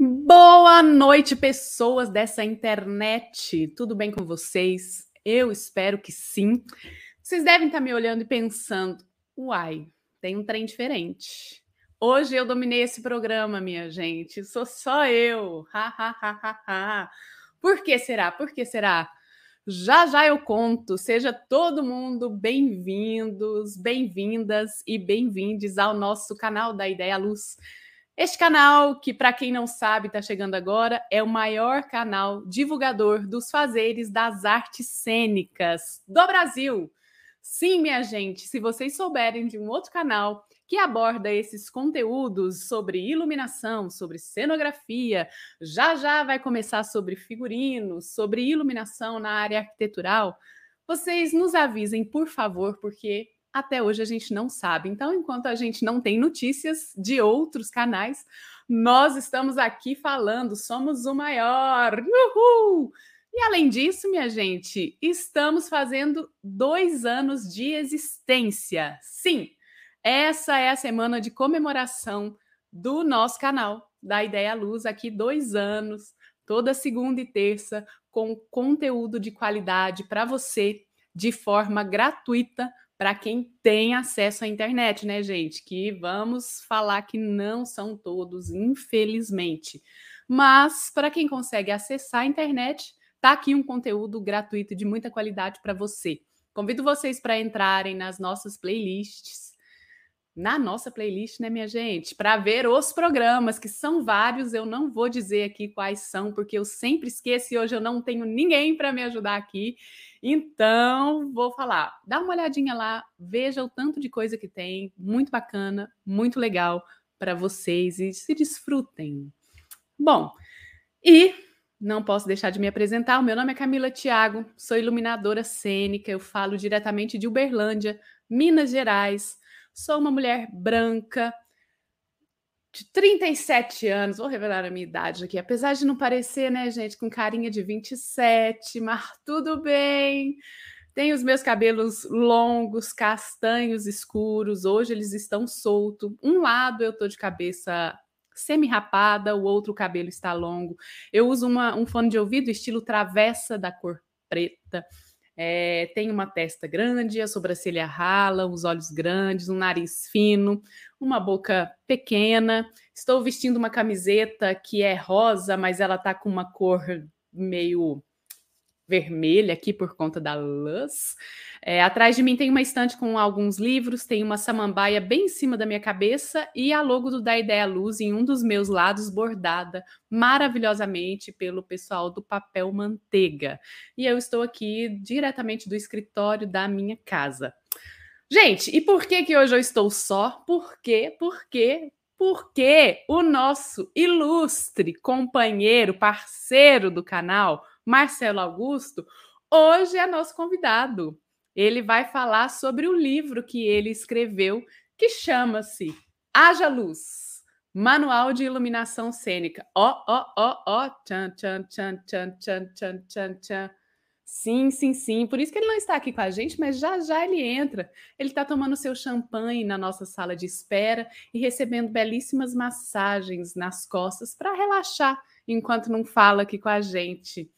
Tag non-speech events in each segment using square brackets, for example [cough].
Boa noite, pessoas dessa internet. Tudo bem com vocês? Eu espero que sim. Vocês devem estar me olhando e pensando: uai, tem um trem diferente. Hoje eu dominei esse programa, minha gente. Sou só eu. Ha, ha, ha, ha, ha. Por que será? Por que será? Já já eu conto. Seja todo mundo bem-vindos, bem-vindas e bem-vindes ao nosso canal da Ideia Luz. Este canal, que para quem não sabe, está chegando agora, é o maior canal divulgador dos fazeres das artes cênicas do Brasil. Sim, minha gente, se vocês souberem de um outro canal que aborda esses conteúdos sobre iluminação, sobre cenografia, já já vai começar sobre figurinos, sobre iluminação na área arquitetural, vocês nos avisem, por favor, porque até hoje a gente não sabe. Então, enquanto a gente não tem notícias de outros canais, nós estamos aqui falando, somos o maior. Uhul! E além disso, minha gente, estamos fazendo dois anos de existência. Sim, essa é a semana de comemoração do nosso canal, da Ideia Luz, aqui dois anos, toda segunda e terça, com conteúdo de qualidade para você, de forma gratuita, para quem tem acesso à internet, né, gente? Que vamos falar que não são todos, infelizmente. Mas para quem consegue acessar a internet, tá aqui um conteúdo gratuito de muita qualidade para você. Convido vocês para entrarem nas nossas playlists na nossa playlist, né, minha gente? Para ver os programas, que são vários, eu não vou dizer aqui quais são, porque eu sempre esqueço e hoje eu não tenho ninguém para me ajudar aqui. Então, vou falar. Dá uma olhadinha lá, veja o tanto de coisa que tem, muito bacana, muito legal para vocês e se desfrutem. Bom, e não posso deixar de me apresentar. O meu nome é Camila Thiago, sou iluminadora cênica, eu falo diretamente de Uberlândia, Minas Gerais. Sou uma mulher branca, de 37 anos, vou revelar a minha idade aqui, apesar de não parecer, né, gente, com carinha de 27, mas tudo bem. Tenho os meus cabelos longos, castanhos escuros, hoje eles estão soltos. Um lado eu tô de cabeça semi-rapada, o outro cabelo está longo. Eu uso uma, um fone de ouvido estilo travessa da cor preta. É, tem uma testa grande, a sobrancelha rala, os olhos grandes, um nariz fino, uma boca pequena. Estou vestindo uma camiseta que é rosa, mas ela tá com uma cor meio vermelha aqui por conta da luz. É, atrás de mim tem uma estante com alguns livros, tem uma samambaia bem em cima da minha cabeça e a logo do Da Ideia Luz em um dos meus lados, bordada maravilhosamente pelo pessoal do Papel Manteiga. E eu estou aqui diretamente do escritório da minha casa. Gente, e por que que hoje eu estou só? Por quê? Porque porque o nosso ilustre companheiro, parceiro do canal, Marcelo Augusto, hoje é nosso convidado. Ele vai falar sobre o livro que ele escreveu, que chama-se Haja Luz, Manual de Iluminação Cênica. Ó, ó, ó, ó, tchan, tchan, tchan, tchan, tchan, tchan, tchan, tchan. Sim, sim, sim. Por isso que ele não está aqui com a gente, mas já já ele entra. Ele está tomando seu champanhe na nossa sala de espera e recebendo belíssimas massagens nas costas para relaxar enquanto não fala aqui com a gente.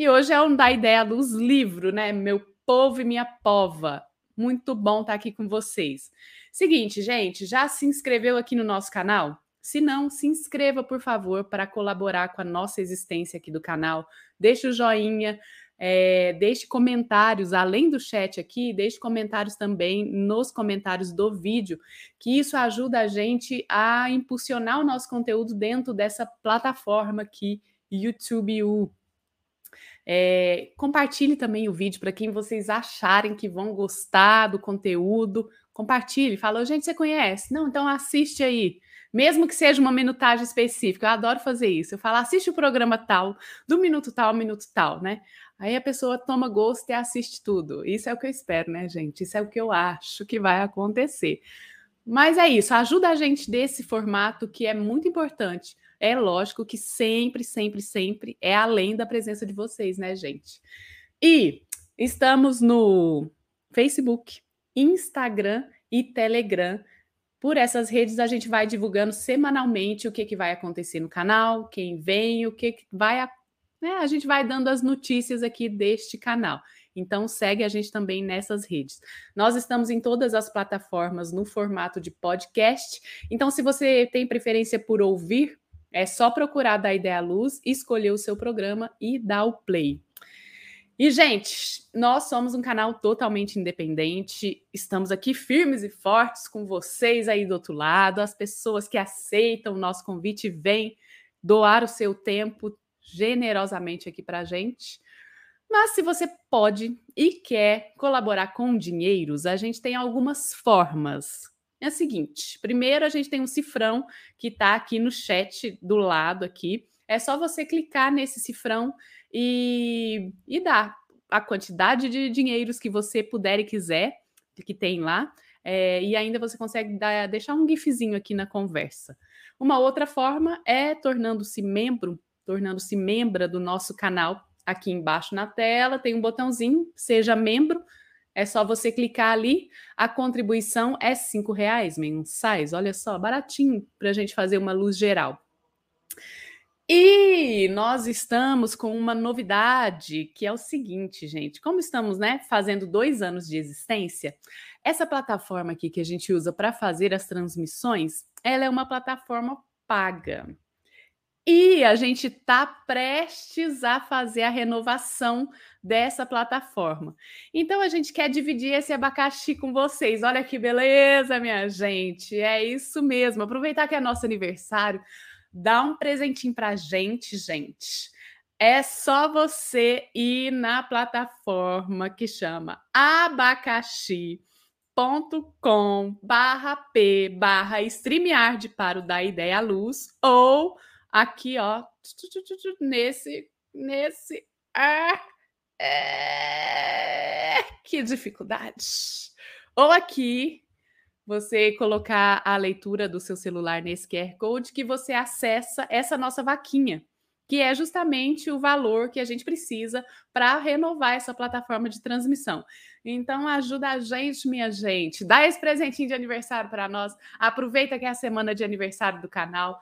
E hoje é um da ideia luz livro, né? Meu povo e minha pova. Muito bom estar aqui com vocês. Seguinte, gente, já se inscreveu aqui no nosso canal? Se não, se inscreva, por favor, para colaborar com a nossa existência aqui do canal. Deixe o joinha, é, deixe comentários, além do chat aqui, deixe comentários também nos comentários do vídeo, que isso ajuda a gente a impulsionar o nosso conteúdo dentro dessa plataforma aqui, YouTube U. É, compartilhe também o vídeo para quem vocês acharem que vão gostar do conteúdo. Compartilhe, fala, gente, você conhece? Não, então assiste aí. Mesmo que seja uma minutagem específica, eu adoro fazer isso. Eu falo, assiste o programa tal, do minuto tal ao minuto tal, né? Aí a pessoa toma gosto e assiste tudo. Isso é o que eu espero, né, gente? Isso é o que eu acho que vai acontecer. Mas é isso, ajuda a gente desse formato que é muito importante É lógico que sempre, sempre, sempre é além da presença de vocês, né, gente? E estamos no Facebook, Instagram e Telegram. Por essas redes a gente vai divulgando semanalmente o que, que vai acontecer no canal, quem vem, o que, que vai. Né? A gente vai dando as notícias aqui deste canal. Então segue a gente também nessas redes. Nós estamos em todas as plataformas no formato de podcast. Então, se você tem preferência por ouvir, é só procurar da Ideia Luz, escolher o seu programa e dar o play. E, gente, nós somos um canal totalmente independente, estamos aqui firmes e fortes com vocês aí do outro lado, as pessoas que aceitam o nosso convite vêm doar o seu tempo generosamente aqui para a gente. Mas se você pode e quer colaborar com dinheiros, a gente tem algumas formas. É a seguinte: primeiro a gente tem um cifrão que está aqui no chat do lado aqui. É só você clicar nesse cifrão e, e dar a quantidade de dinheiros que você puder e quiser, que tem lá, é, e ainda você consegue dar, deixar um gifzinho aqui na conversa. Uma outra forma é tornando-se membro, tornando-se membra do nosso canal. Aqui embaixo na tela tem um botãozinho, seja membro. É só você clicar ali. A contribuição é cinco reais mensais. Olha só, baratinho para a gente fazer uma luz geral. E nós estamos com uma novidade que é o seguinte, gente. Como estamos, né, fazendo dois anos de existência, essa plataforma aqui que a gente usa para fazer as transmissões, ela é uma plataforma paga. E a gente está prestes a fazer a renovação dessa plataforma. Então a gente quer dividir esse abacaxi com vocês. Olha que beleza, minha gente. É isso mesmo. Aproveitar que é nosso aniversário Dá um presentinho para a gente, gente. É só você ir na plataforma que chama abacaxi.com barra p barra StreamYard para o da ideia à luz ou aqui ó nesse nesse ah, é, que dificuldade ou aqui você colocar a leitura do seu celular nesse QR Code que você acessa essa nossa vaquinha, que é justamente o valor que a gente precisa para renovar essa plataforma de transmissão. Então ajuda a gente, minha gente, dá esse presentinho de aniversário para nós. Aproveita que é a semana de aniversário do canal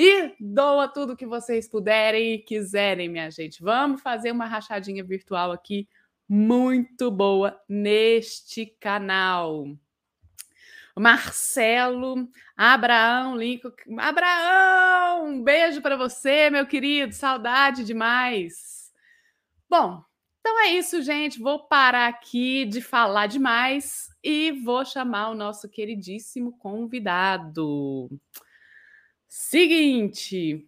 e doa tudo que vocês puderem e quiserem, minha gente. Vamos fazer uma rachadinha virtual aqui muito boa neste canal. Marcelo, Abraão, Lincoln. Abraão, um beijo para você, meu querido. Saudade demais. Bom, então é isso, gente. Vou parar aqui de falar demais e vou chamar o nosso queridíssimo convidado. Seguinte,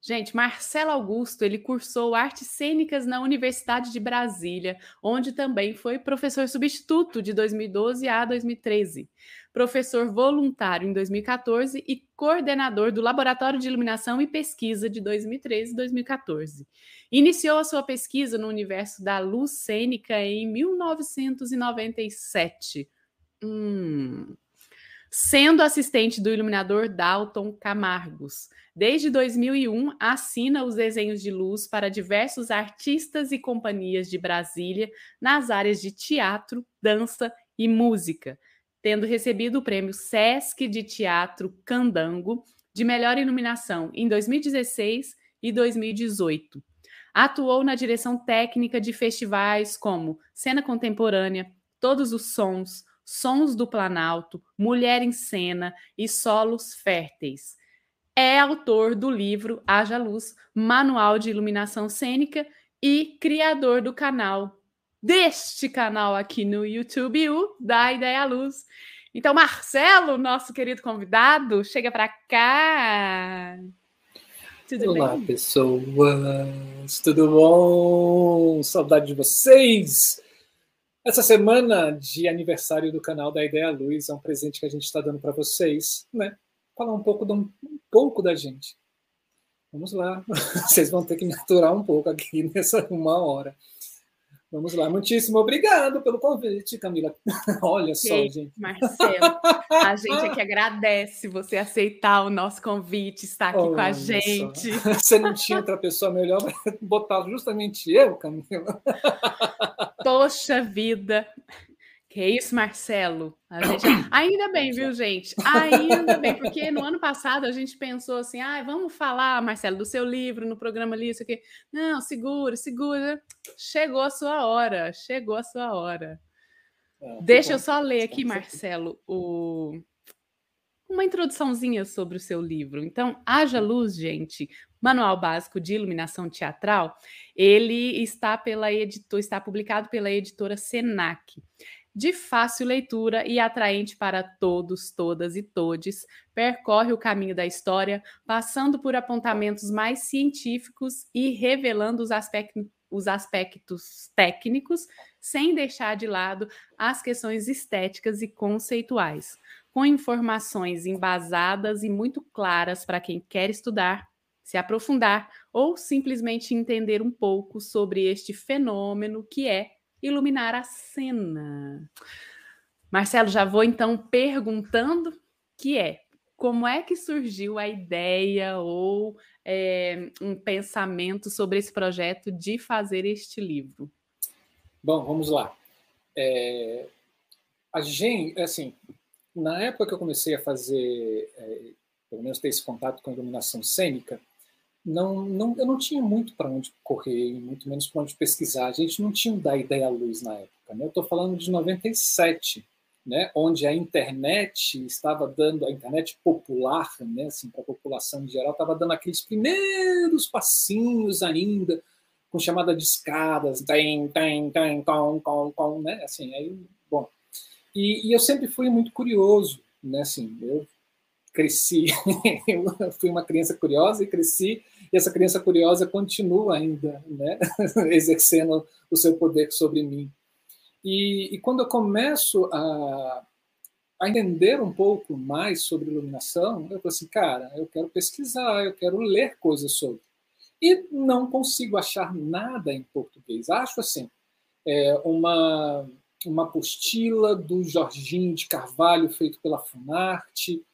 Gente, Marcelo Augusto, ele cursou artes cênicas na Universidade de Brasília, onde também foi professor substituto de 2012 a 2013, professor voluntário em 2014 e coordenador do Laboratório de Iluminação e Pesquisa de 2013 e 2014. Iniciou a sua pesquisa no universo da luz cênica em 1997. Hum sendo assistente do iluminador Dalton Camargos. Desde 2001, assina os desenhos de luz para diversos artistas e companhias de Brasília nas áreas de teatro, dança e música, tendo recebido o prêmio SESC de Teatro Candango de melhor iluminação em 2016 e 2018. Atuou na direção técnica de festivais como Cena Contemporânea, Todos os Sons, Sons do Planalto, Mulher em Cena e Solos Férteis. É autor do livro Haja Luz, Manual de Iluminação Cênica e criador do canal, deste canal aqui no YouTube, o Da Ideia Luz. Então, Marcelo, nosso querido convidado, chega para cá. Tudo Olá, bem? pessoas, tudo bom? Saudade de vocês! Essa semana de aniversário do canal da Ideia Luz é um presente que a gente está dando para vocês, né? Falar um pouco, um, um pouco da gente. Vamos lá, [laughs] vocês vão ter que me aturar um pouco aqui [laughs] nessa uma hora. Vamos lá, muitíssimo obrigado pelo convite, Camila. [laughs] Olha só, Ei, gente. Marcelo, a [laughs] gente é que agradece você aceitar o nosso convite, estar aqui Olha com a gente. Só. [laughs] Você não tinha outra pessoa melhor para botar justamente eu, Camila? Poxa vida. Que isso, Marcelo? Gente... [coughs] Ainda bem, viu, gente? Ainda bem, porque no ano passado a gente pensou assim: ah, vamos falar, Marcelo, do seu livro no programa ali, isso aqui. Não, segura, segura. Chegou a sua hora, chegou a sua hora. É, Deixa eu só ler aqui, Marcelo, o... uma introduçãozinha sobre o seu livro. Então, Haja Luz, gente, Manual Básico de Iluminação Teatral, ele está pela editor, está publicado pela editora Senac de fácil leitura e atraente para todos, todas e todes, percorre o caminho da história, passando por apontamentos mais científicos e revelando os, aspectos, os aspectos técnicos, sem deixar de lado as questões estéticas e conceituais, com informações embasadas e muito claras para quem quer estudar, se aprofundar ou simplesmente entender um pouco sobre este fenômeno que é iluminar a cena. Marcelo, já vou então perguntando que é como é que surgiu a ideia ou é, um pensamento sobre esse projeto de fazer este livro? Bom, vamos lá. É, a gente, assim, na época que eu comecei a fazer, é, pelo menos ter esse contato com a iluminação cênica, não, não, eu não tinha muito para onde correr, muito menos para onde pesquisar. A gente não tinha da ideia à luz na época. Né? Eu estou falando de 97, né? onde a internet estava dando, a internet popular, né? assim, para a população em geral, estava dando aqueles primeiros passinhos ainda, com chamada de escadas, tem, tem, tem, com, com, com, né? Assim, aí, bom. E, e eu sempre fui muito curioso, né? Assim, eu cresci, eu fui uma criança curiosa e cresci, e essa criança curiosa continua ainda, né, [laughs] exercendo o seu poder sobre mim. E, e quando eu começo a, a entender um pouco mais sobre iluminação, eu falo assim, cara, eu quero pesquisar, eu quero ler coisas sobre. E não consigo achar nada em português. Acho assim, é, uma, uma apostila do Jorginho de Carvalho, feito pela Funarte,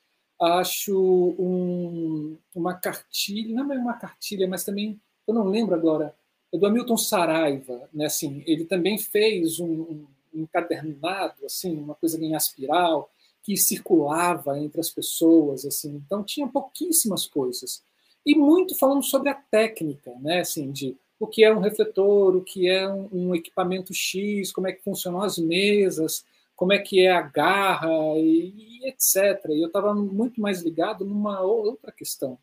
acho um, uma cartilha, não é uma cartilha, mas também, eu não lembro agora, é do Hamilton Saraiva, né? Assim, ele também fez um, um encadernado, assim, uma coisa em aspiral, que circulava entre as pessoas, assim, então tinha pouquíssimas coisas. E muito falando sobre a técnica, né? Assim, de o que é um refletor, o que é um, um equipamento X, como é que funcionam as mesas, como é que é a garra e, e etc. E eu estava muito mais ligado numa outra questão.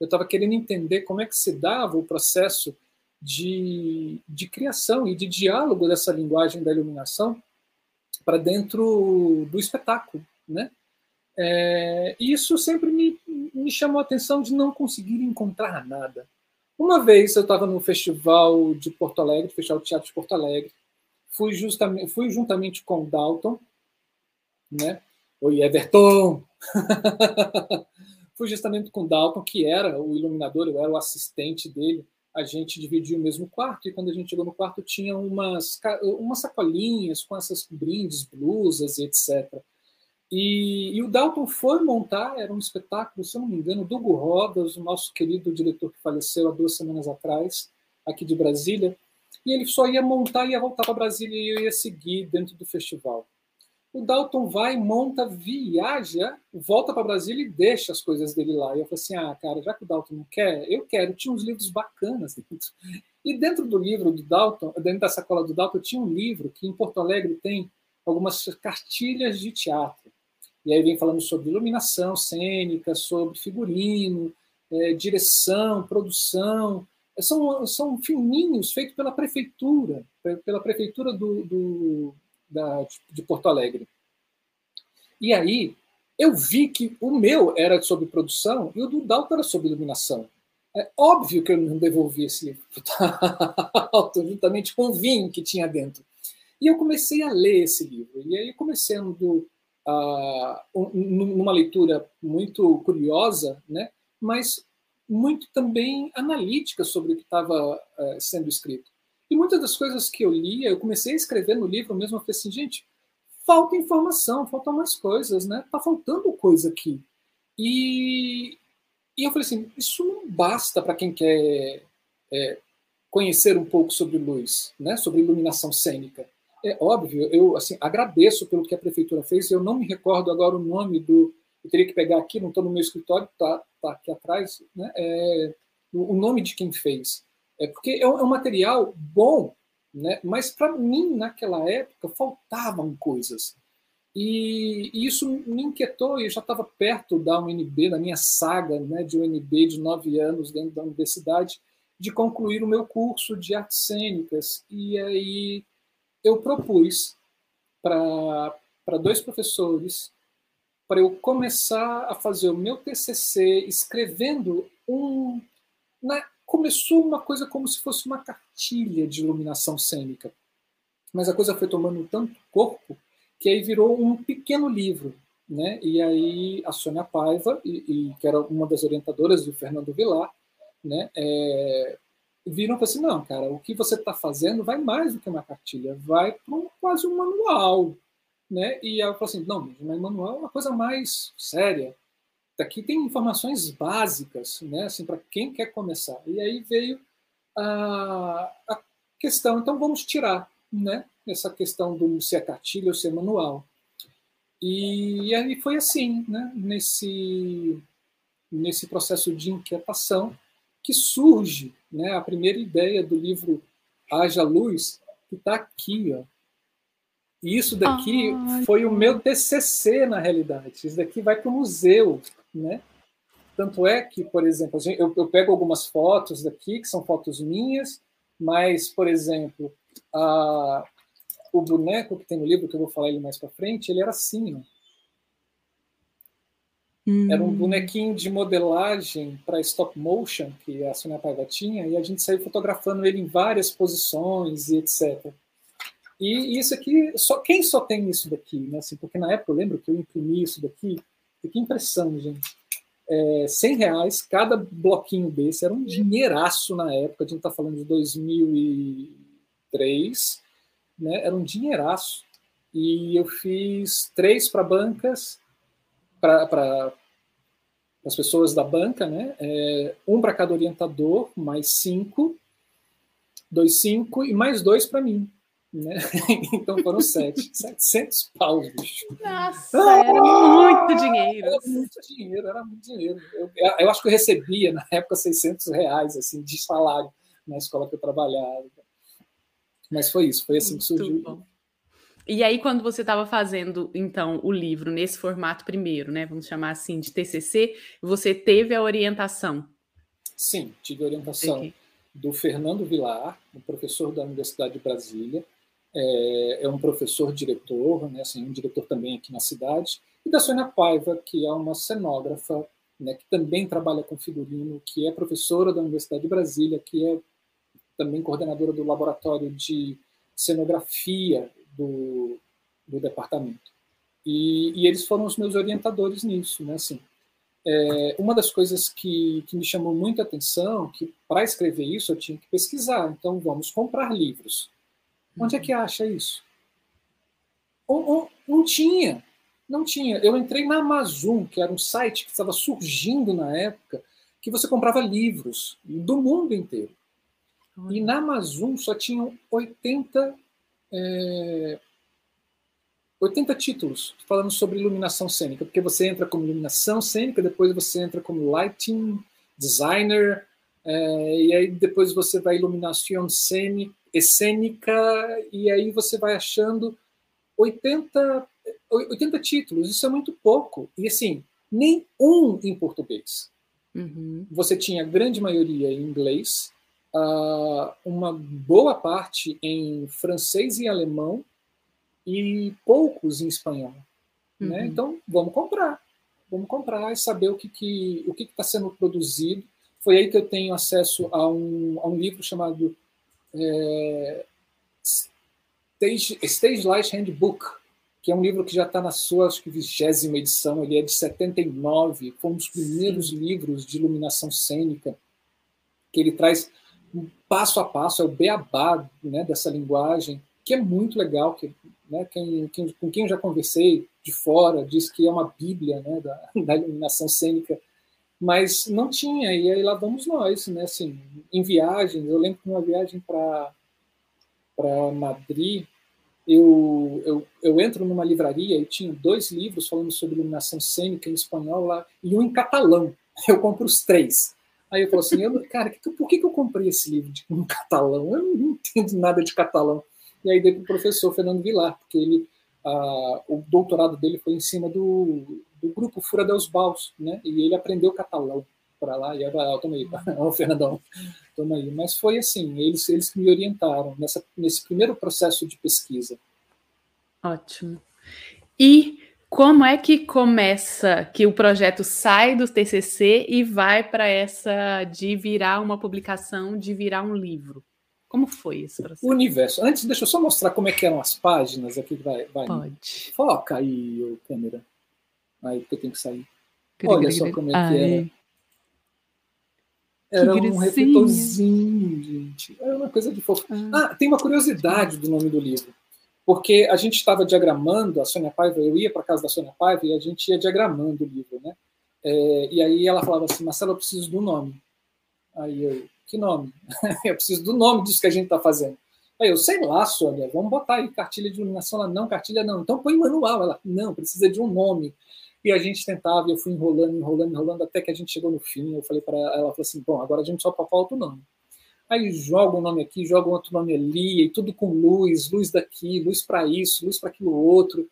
Eu estava querendo entender como é que se dava o processo de, de criação e de diálogo dessa linguagem da iluminação para dentro do espetáculo, né? É, e isso sempre me, me chamou a atenção de não conseguir encontrar nada. Uma vez eu estava no festival de Porto Alegre, Festival de Teatro de Porto Alegre, fui, justamente, fui juntamente com Dalton, né? Oi, Everton! [laughs] fui justamente com Dalton, que era o iluminador, eu era o assistente dele. A gente dividia o mesmo quarto, e quando a gente chegou no quarto, tinha umas, umas sacolinhas com essas brindes, blusas e etc. E, e, o Dalton foi montar, era um espetáculo, se eu não me engano, do Hugo Rodas, o nosso querido diretor que faleceu há duas semanas atrás, aqui de Brasília e ele só ia montar e ia voltar para Brasília e eu ia seguir dentro do festival. O Dalton vai, monta, viaja, volta para Brasília e deixa as coisas dele lá. E eu falei assim: ah, cara, já que o Dalton não quer, eu quero. Tinha uns livros bacanas dentro. E dentro do livro do Dalton, dentro da sacola do Dalton, tinha um livro que em Porto Alegre tem algumas cartilhas de teatro. E aí vem falando sobre iluminação cênica, sobre figurino, é, direção, produção são, são filminhos feitos pela prefeitura, pela prefeitura do, do da, de Porto Alegre. E aí eu vi que o meu era sobre produção e o do Dalton era sobre iluminação. É óbvio que eu não devolvi esse livro [laughs] juntamente com o vinho que tinha dentro. E eu comecei a ler esse livro. E aí, começando uh, numa leitura muito curiosa, né? mas muito também analítica sobre o que estava uh, sendo escrito. E muitas das coisas que eu lia, eu comecei a escrever no livro mesmo, eu falei assim, gente, falta informação, faltam mais coisas, né? Tá faltando coisa aqui. E, e eu falei assim, isso não basta para quem quer é, conhecer um pouco sobre luz, né? Sobre iluminação cênica. É óbvio, eu assim agradeço pelo que a prefeitura fez. Eu não me recordo agora o nome do. Eu teria que pegar aqui, não estou no meu escritório, tá, tá aqui atrás, né? É, o nome de quem fez. É porque é um, é um material bom, né? Mas para mim naquela época faltavam coisas. E, e, isso me inquietou, e eu já estava perto da UNB, da minha saga né, de UNB de nove anos dentro da universidade, de concluir o meu curso de artes cênicas. E aí eu propus para dois professores para eu começar a fazer o meu TCC escrevendo um. Na, começou uma coisa como se fosse uma cartilha de iluminação cênica, mas a coisa foi tomando tanto corpo que aí virou um pequeno livro, né? E aí a Sônia Paiva, e, e que era uma das orientadoras do Fernando Vilar, né? É, viram e assim, não, cara, o que você está fazendo vai mais do que uma cartilha, vai para um, quase um manual, né? E ela falou assim, não, mas manual é uma coisa mais séria. Daqui tem informações básicas, né? Assim, para quem quer começar. E aí veio a, a questão, então vamos tirar, né? Essa questão do ser cartilha ou ser manual. E, e aí foi assim, né? Nesse nesse processo de inquietação que surge né, a primeira ideia do livro Haja Luz, que está aqui. Ó. E isso daqui foi o meu TCC, na realidade. Isso daqui vai para o museu. Né? Tanto é que, por exemplo, eu, eu pego algumas fotos daqui, que são fotos minhas, mas, por exemplo, a, o boneco que tem no livro, que eu vou falar ele mais para frente, ele era assim. Ó. Hum. Era um hum. bonequinho de modelagem para stop motion que a Sônia Paiva tinha, e a gente saiu fotografando ele em várias posições e etc. E isso aqui, só quem só tem isso daqui, né? Assim, porque na época eu lembro que eu imprimi isso daqui, que impressão, gente. É, 100 reais cada bloquinho desse, era um dinheiraço na época, a gente está falando de 2003, né? Era um dinheiraço. E eu fiz três para bancas, para as pessoas da banca, né? É, um para cada orientador, mais cinco, dois, cinco, e mais dois para mim. Né? [laughs] Então foram sete. 700 paus, bicho. Nossa, ah, era muito dinheiro. Era muito dinheiro, era muito dinheiro. Eu, eu, acho que eu recebia, na época, 600 reais assim, de salário na escola que eu trabalhava. Mas foi isso, foi assim muito que surgiu. Bom. E aí, quando você estava fazendo, então, o livro nesse formato primeiro, né? Vamos chamar assim de TCC, você teve a orientação? Sim, tive a orientação do Fernando Vilar, um professor da Universidade de Brasília. É, é um professor diretor, né? Assim, um diretor também aqui na cidade. E da Sônia Paiva, que é uma cenógrafa, né? Que também trabalha com figurino, que é professora da Universidade de Brasília, que é também coordenadora do laboratório de cenografia do, do departamento. E, e, eles foram os meus orientadores nisso, né? Assim, é, uma das coisas que, que me chamou muita atenção, que para escrever isso eu tinha que pesquisar. Então, vamos comprar livros. Onde é que acha isso? Não, não tinha, não tinha. Eu entrei na Amazon, que era um site que estava surgindo na época, que você comprava livros do mundo inteiro. E na Amazon só tinham 80 é, 80 títulos falando sobre iluminação cênica, porque você entra como iluminação cênica, depois você entra como lighting designer, é, e aí depois você vai iluminação cênica, e aí você vai achando 80, 80 títulos, isso é muito pouco. E assim, nem um em português. Uhum. Você tinha a grande maioria em inglês, uh, uma boa parte em francês e alemão e poucos em espanhol. Né? Uhum. Né? Então, vamos comprar. Vamos comprar e saber o que que o que está sendo produzido. Foi aí que eu tenho acesso a um, a um livro chamado é, Stage, Stage Light Handbook, que é um livro que já está na sua acho que vigésima edição, ele é de 79, foi um dos primeiros Sim. livros de iluminação cênica, que ele traz passo a passo, é o beabá né, dessa linguagem, que é muito legal, que né, quem, quem, com quem eu já conversei de fora diz que é uma bíblia né, da, [laughs] da iluminação cênica, mas não tinha, e aí lá vamos nós, né, assim, em viagens, eu lembro que uma viagem para Madrid, eu, eu, eu entro numa livraria e tinha dois livros falando sobre iluminação cênica em espanhol lá, e um em catalão, eu compro os três. Aí eu falo assim, eu, cara, por que, que eu comprei esse livro de, em catalão? Eu não entendo nada de catalão. E aí dei para o professor Fernando Vilar, porque ele, ah, o doutorado dele foi em cima do, do grupo Fura dos Baus, né? E ele aprendeu catalão para lá, e era, ah, toma aí, [laughs] oh, Fernandão, toma aí. Mas foi assim, eles, eles que me orientaram nessa, nesse primeiro processo de pesquisa. Ótimo. E como é que começa que o projeto sai do TCC e vai para essa de virar uma publicação, de virar um livro? Como foi esse processo? O universo. Antes, deixa eu só mostrar como é que eram as páginas aqui. Vai, vai. Pode. Foca aí, câmera. Aí, porque eu tenho que sair. Olha só como é que era. Era um refletorzinho, gente. Era uma coisa de fofo. Ah. ah, tem uma curiosidade do nome do livro porque a gente estava diagramando, a Sônia Paiva, eu ia para casa da Sônia Paiva e a gente ia diagramando o livro, né? É, e aí ela falava assim, Marcelo, eu preciso do nome. Aí eu, que nome? [laughs] eu preciso do nome disso que a gente está fazendo. Aí eu, sei lá, Sônia, vamos botar aí cartilha de iluminação. Ela, não, cartilha não. Então põe manual. Ela, não, precisa de um nome. E a gente tentava, eu fui enrolando, enrolando, enrolando, até que a gente chegou no fim. Eu falei para ela, ela falou assim, bom, agora a gente só falta o nome. Aí joga um nome aqui, joga outro nome ali, e tudo com luz, luz daqui, luz para isso, luz para aquilo outro.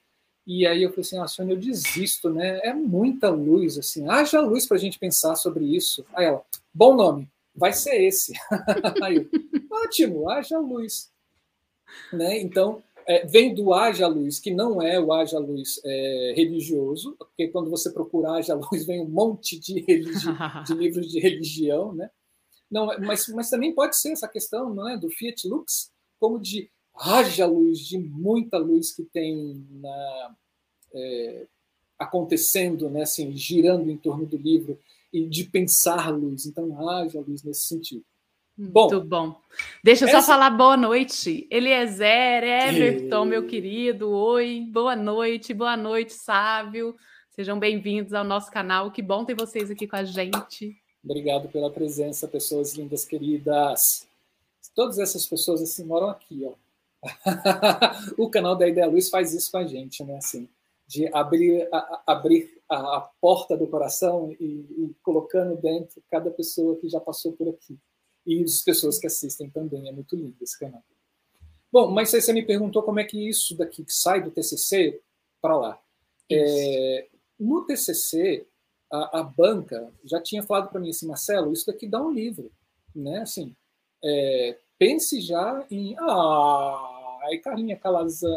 E aí eu falei assim, ah, Sônia, eu desisto, né? É muita luz, assim, haja luz para a gente pensar sobre isso. Aí ela, bom nome, vai ser esse. [laughs] aí eu, ótimo, haja luz. Né? Então, é, vem do haja luz, que não é o haja luz é, religioso, porque quando você procura haja luz, vem um monte de, [laughs] religi de [laughs] livros de religião, né? Não, mas, mas também pode ser essa questão não é, do Fiat Lux, como de haja luz, de muita luz que tem na, é, acontecendo, né, assim, girando em torno do livro, e de pensar luz. Então, haja luz nesse sentido. Muito bom. bom. Deixa eu essa... só falar boa noite. Eliezer, Everton, e... meu querido. Oi, boa noite, boa noite, Sávio. Sejam bem-vindos ao nosso canal. Que bom ter vocês aqui com a gente. Obrigado pela presença, pessoas lindas, queridas. Todas essas pessoas assim moram aqui, ó. [laughs] o canal da Ideia Luz faz isso com a gente, né? Assim, de abrir a, abrir a, a porta do coração e, e, colocando dentro cada pessoa que já passou por aqui. E as pessoas que assistem também. É muito lindo esse canal. Bom, mas aí você me perguntou como é que isso daqui sai do TCC para lá. É, no TCC, a, a banca já tinha falado para mim assim, Marcelo, isso daqui dá um livro, né? Assim, é, pense já em ah, aí Carlinha Calazan.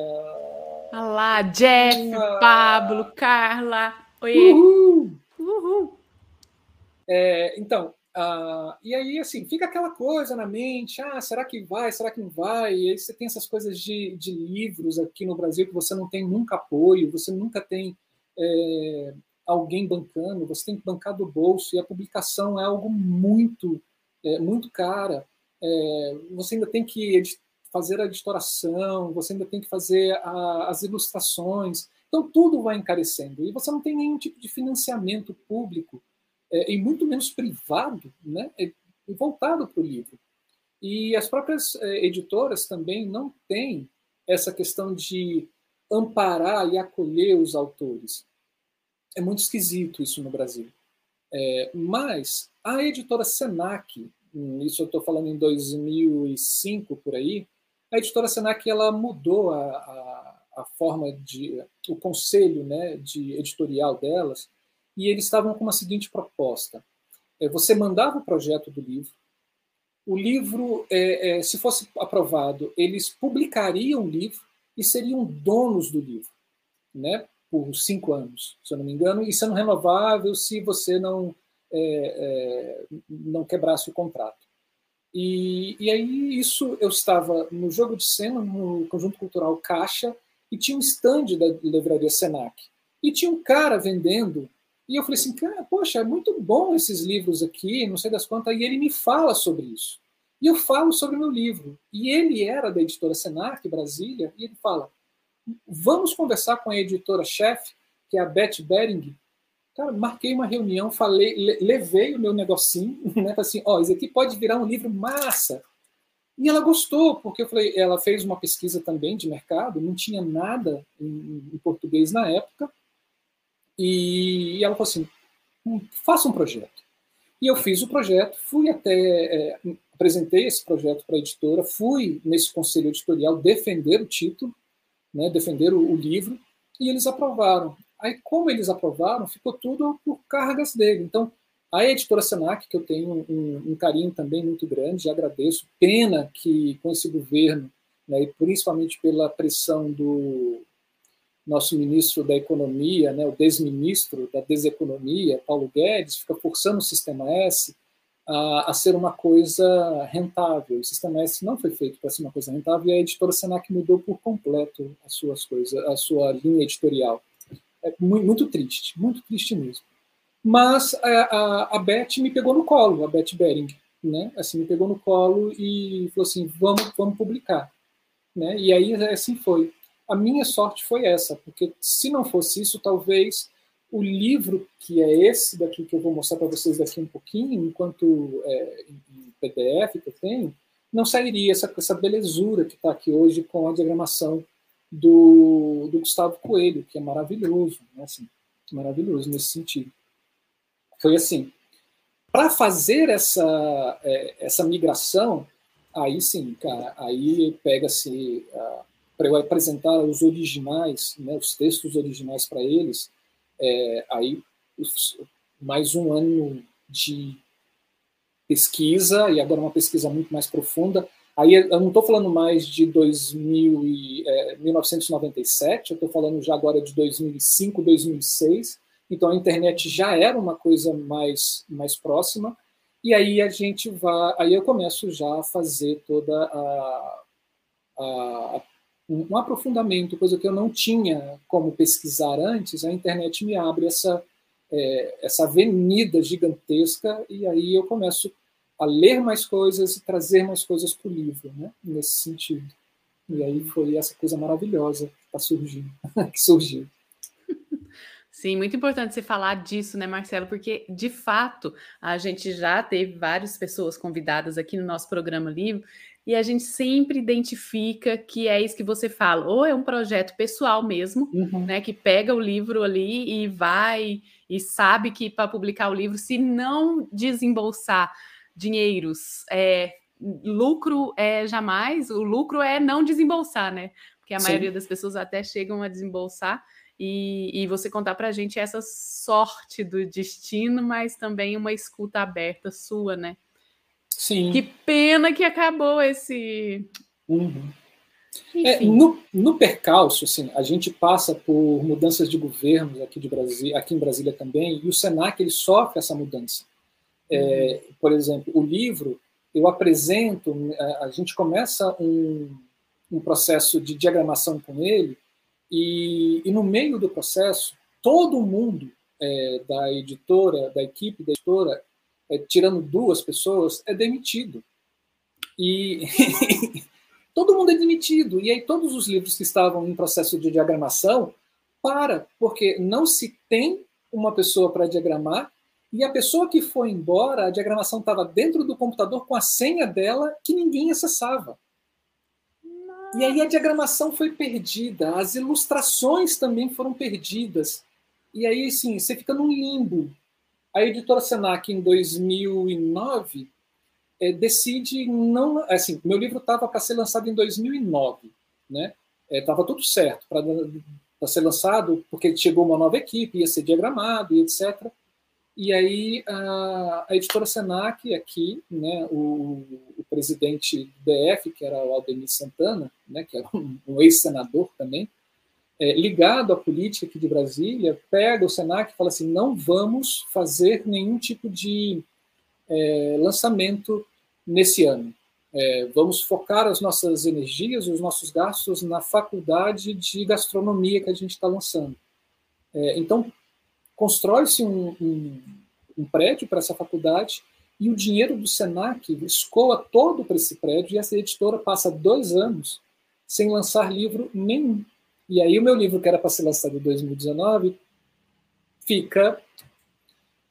Olá, Jeff, ah, Pablo, Carla. Oi. Uhul. Uhul. É, então, ah, e aí, assim, fica aquela coisa na mente: ah, será que vai, será que não vai? E aí você tem essas coisas de, de livros aqui no Brasil que você não tem nunca apoio, você nunca tem é, alguém bancando, você tem que bancar do bolso, e a publicação é algo muito, é, muito cara. É, você ainda tem que fazer a editoração, você ainda tem que fazer a, as ilustrações. Então, tudo vai encarecendo. E você não tem nenhum tipo de financiamento público, é, e muito menos privado, né, é, voltado para o livro. E as próprias é, editoras também não têm essa questão de amparar e acolher os autores é muito esquisito isso no Brasil. É, mas a editora Senac, isso eu estou falando em 2005 por aí, a editora Senac ela mudou a, a, a, forma de o conselho né, de editorial delas e eles estavam com uma seguinte proposta: é, você mandava o projeto do livro, o livro, é, é, se fosse aprovado, eles publicariam o livro e seriam donos do livro, né? por cinco anos, se eu não me engano, e sendo renovável se você não, é, é, não quebrasse o contrato. E, e aí isso eu estava no jogo de cena, no Conjunto Cultural Caixa, e tinha um stand da livraria Senac. E tinha um cara vendendo, e eu falei assim, cara, poxa, é muito bom esses livros aqui, não sei das quantas, e ele me fala sobre isso. E eu falo sobre o meu livro. E ele era da editora Senac, Brasília, e ele fala: vamos conversar com a editora-chefe, que é a Beth Bering. Cara, marquei uma reunião, falei, levei o meu negocinho, [laughs] né? Assim, ó, oh, isso aqui pode virar um livro massa. E ela gostou, porque eu falei, ela fez uma pesquisa também de mercado, não tinha nada em, em português na época. E, ela falou assim: hum, faça um projeto. E eu fiz o projeto, fui até, é, apresentei esse projeto para a editora, fui nesse conselho editorial defender o título, né, defender o, o, livro, e eles aprovaram. Aí, como eles aprovaram, ficou tudo por cargas dele. Então, a editora Senac, que eu tenho um, um carinho também muito grande, agradeço. Pena que com esse governo, né, e principalmente pela pressão do nosso ministro da Economia, né, o desministro da deseconomia, Paulo Guedes, fica forçando o Sistema S a, a ser uma coisa rentável. O Sistema S não foi feito para ser uma coisa rentável e a editora Senac mudou por completo as suas coisas, a sua linha editorial. É muito, muito triste, muito triste mesmo. Mas a, a, a Beth me pegou no colo, a Beth Bering, né? Assim, me pegou no colo e falou assim, vamos, vamos publicar. Né? E aí assim foi. A minha sorte foi essa, porque se não fosse isso, talvez o livro, que é esse daqui que eu vou mostrar para vocês daqui um pouquinho, enquanto é, em PDF que eu tenho, não sairia essa, essa belezura que está aqui hoje com a diagramação do, do Gustavo Coelho, que é maravilhoso, né? assim, maravilhoso nesse sentido. Foi assim. Para fazer essa, é, essa migração, aí sim, cara, aí pega-se para eu apresentar os originais, né, os textos originais para eles, é, aí mais um ano de pesquisa, e agora uma pesquisa muito mais profunda. Aí eu não estou falando mais de 2000 e, é, 1997, eu estou falando já agora de 2005, 2006. Então a internet já era uma coisa mais, mais próxima. E aí a gente vai, aí eu começo já a fazer toda a, a, um aprofundamento, coisa que eu não tinha como pesquisar antes, a internet me abre essa, é, essa avenida gigantesca e aí eu começo a ler mais coisas e trazer mais coisas para o livro, né? nesse sentido. E aí foi essa coisa maravilhosa que está surgindo, [laughs] que surgiu. Sim, muito importante você falar disso, né, Marcelo? Porque, de fato, a gente já teve várias pessoas convidadas aqui no nosso programa Livro e a gente sempre identifica que é isso que você fala, ou é um projeto pessoal mesmo, uhum. né, que pega o livro ali e vai e sabe que para publicar o livro, se não desembolsar dinheiros, é, lucro é jamais, o lucro é não desembolsar, né? Porque a Sim. maioria das pessoas até chegam a desembolsar. E, e você contar para a gente essa sorte do destino, mas também uma escuta aberta sua, né? Sim. Que pena que acabou esse. Uhum. É, no, no percalço, assim, a gente passa por mudanças de governos aqui, de Brasil, aqui em Brasília também, e o Senac ele sofre essa mudança. É, uhum. por exemplo, o livro, eu apresento, a gente começa um, um processo de diagramação com ele, e, e no meio do processo, todo mundo é, da editora, da equipe da editora, é, tirando duas pessoas, é demitido. E [laughs] todo mundo é demitido. E aí todos os livros que estavam em processo de diagramação para, porque não se tem uma pessoa para diagramar e a pessoa que foi embora, a diagramação estava dentro do computador com a senha dela que ninguém acessava. E aí a diagramação foi perdida, as ilustrações também foram perdidas. E aí, sim, você fica num limbo. A editora Senac, em 2009, é, decide não. Assim, meu livro estava para ser lançado em 2009, né? Estava é, tudo certo para ser lançado, porque chegou uma nova equipe, ia ser diagramado e etc. E aí a, a editora Senac aqui, né, o, o, presidente do DF, que era o Aldemir Santana, né, que era um, um ex-senador também, é, ligado à política aqui de Brasília, pega o Senac e fala assim: não vamos fazer nenhum tipo de é, lançamento nesse ano. É, vamos focar as nossas energias, os nossos gastos na faculdade de gastronomia que a gente está lançando. É, então, constrói-se um, um, um, prédio para essa faculdade e o dinheiro do Senac escoa todo para esse prédio e essa editora passa dois anos sem lançar livro nenhum. E aí o meu livro, que era para ser lançado em 2019, fica,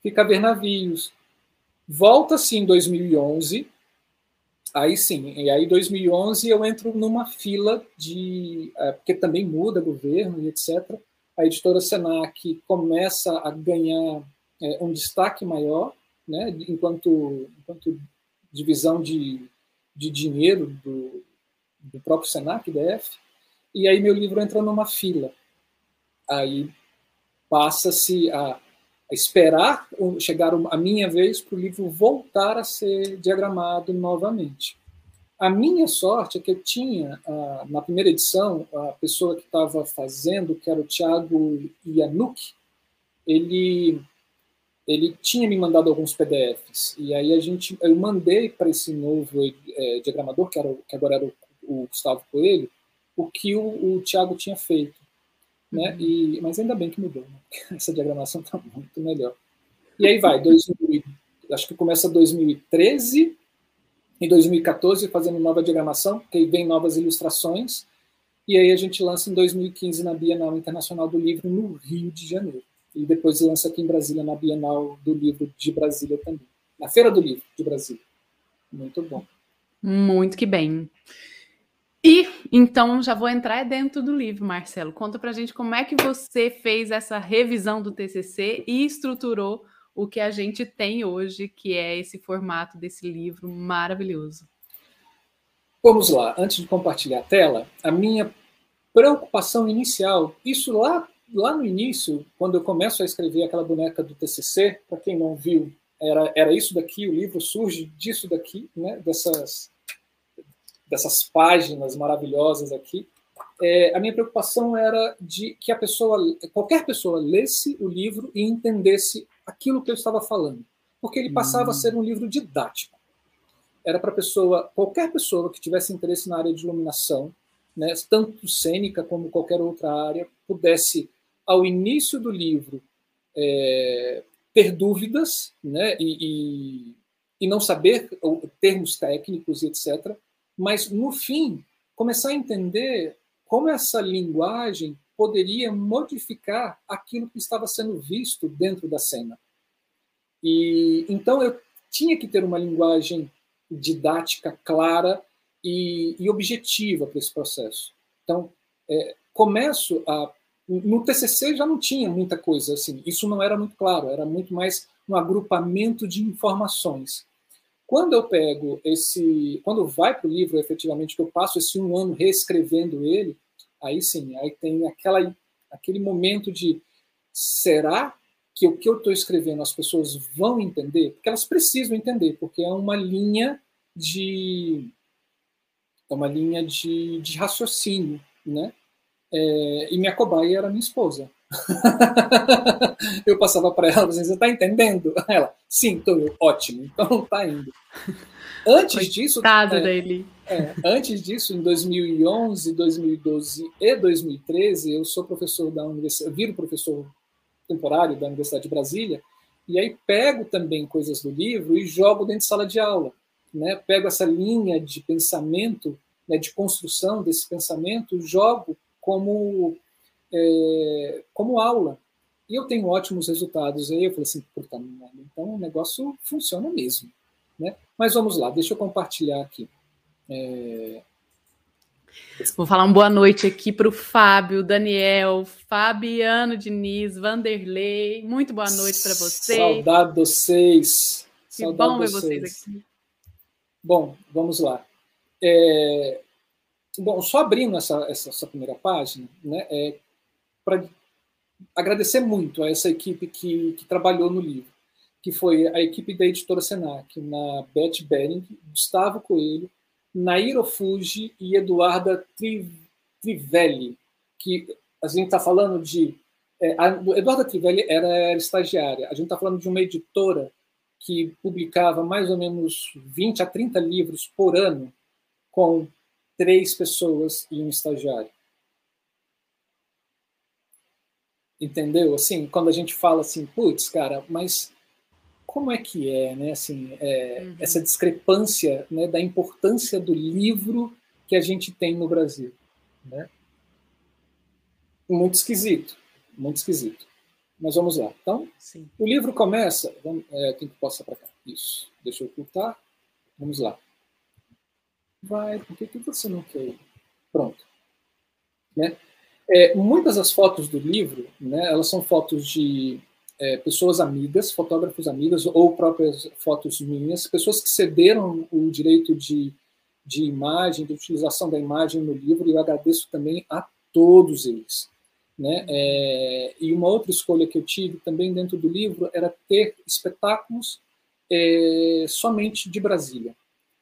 fica a ver navios. Volta-se em 2011, aí sim, e aí 2011 eu entro numa fila de... É, porque também muda governo e etc., a editora Senac começa a ganhar é, um destaque maior, né, enquanto, enquanto divisão de, de dinheiro do, do próprio Senac, DF, e aí meu livro entra numa fila. Aí passa-se a, esperar chegar a minha vez para o livro voltar a ser diagramado novamente. A minha sorte é que eu tinha, na primeira edição, a pessoa que estava fazendo, que era o Thiago Yanuk, ele, ele tinha me mandado alguns PDFs. E aí a gente, eu mandei para esse novo é, diagramador, que, era, que agora era o, o Gustavo Coelho, o que o, o Thiago tinha feito. Né? Uhum. E, mas ainda bem que mudou. Né? Essa diagramação está muito melhor. E aí vai, 2000, acho que começa 2013 em 2014 fazendo nova diagramação, que aí vem novas ilustrações, e aí a gente lança em 2015 na Bienal Internacional do Livro no Rio de Janeiro. E depois lança aqui em Brasília na Bienal do Livro de Brasília também. Na Feira do Livro de Brasília. Muito bom. Muito que bem. E então já vou entrar dentro do livro, Marcelo. Conta pra gente como é que você fez essa revisão do TCC e estruturou o que a gente tem hoje, que é esse formato desse livro maravilhoso. Vamos lá, antes de compartilhar a tela, a minha preocupação inicial, isso lá, lá no início, quando eu começo a escrever aquela boneca do TCC, para quem não viu, era, era isso daqui, o livro surge disso daqui, né, dessas, dessas páginas maravilhosas aqui. É, a minha preocupação era de que a pessoa, qualquer pessoa, lesse o livro e entendesse aquilo que eu estava falando, porque ele passava a ser um livro didático. Era para pessoa, qualquer pessoa que tivesse interesse na área de iluminação, né, tanto cênica como qualquer outra área, pudesse, ao início do livro, é, ter dúvidas né, e, e, e não saber termos técnicos e etc., mas no fim começar a entender como essa linguagem poderia modificar aquilo que estava sendo visto dentro da cena. E então eu tinha que ter uma linguagem didática clara e, e objetiva para esse processo. Então é, começo a no TCC já não tinha muita coisa assim. Isso não era muito claro. Era muito mais um agrupamento de informações. Quando eu pego esse, quando vai para o livro, efetivamente, que eu passo esse um ano reescrevendo ele, aí sim, aí tem aquela, aquele momento de será que o que eu estou escrevendo as pessoas vão entender? Porque elas precisam entender, porque é uma linha de é uma linha de, de raciocínio, né? É, e minha cobaia era minha esposa. [laughs] eu passava para ela, você está entendendo? Ela, sim, estou ótimo, então [laughs] tá indo. Antes Coitado disso, é, dele. É, antes disso, em 2011, 2012 e 2013, eu sou professor da universidade, viro professor temporário da Universidade de Brasília, e aí pego também coisas do livro e jogo dentro de sala de aula, né? Pego essa linha de pensamento, né, de construção desse pensamento, jogo como é, como aula. E eu tenho ótimos resultados. Aí eu falei assim, puta, então o negócio funciona mesmo. Né? Mas vamos lá, deixa eu compartilhar aqui. É... Vou falar uma boa noite aqui para o Fábio, Daniel, Fabiano Diniz, Vanderlei. Muito boa noite para vocês. Saudade de vocês. Que Saudade bom ver vocês. vocês aqui. Bom, vamos lá. É... Bom, só abrindo essa, essa, essa primeira página, né, é para agradecer muito a essa equipe que, que trabalhou no livro que foi a equipe da editora Senac, na Beth Bering, Gustavo Coelho, Nairo Fuji e Eduarda Trivelli, que a gente está falando de. É, a Eduarda Trivelli era, era estagiária, a gente está falando de uma editora que publicava mais ou menos 20 a 30 livros por ano, com três pessoas e um estagiário. Entendeu? Assim, quando a gente fala assim, putz, cara, mas como é que é, né? Assim, é, uhum. essa discrepância né, da importância do livro que a gente tem no Brasil, né? Muito esquisito, muito esquisito. Mas vamos lá. Então, Sim. o livro começa. Vamos, é, tem que passar para cá. Isso. Deixa eu ocultar. Vamos lá. Vai. Por que, que você não quer? Pronto. Né? É, muitas das fotos do livro, né, elas são fotos de é, pessoas amigas, fotógrafos amigas ou próprias fotos minhas, pessoas que cederam o direito de, de imagem, de utilização da imagem no livro, e eu agradeço também a todos eles. Né? É, e uma outra escolha que eu tive também dentro do livro era ter espetáculos é, somente de Brasília,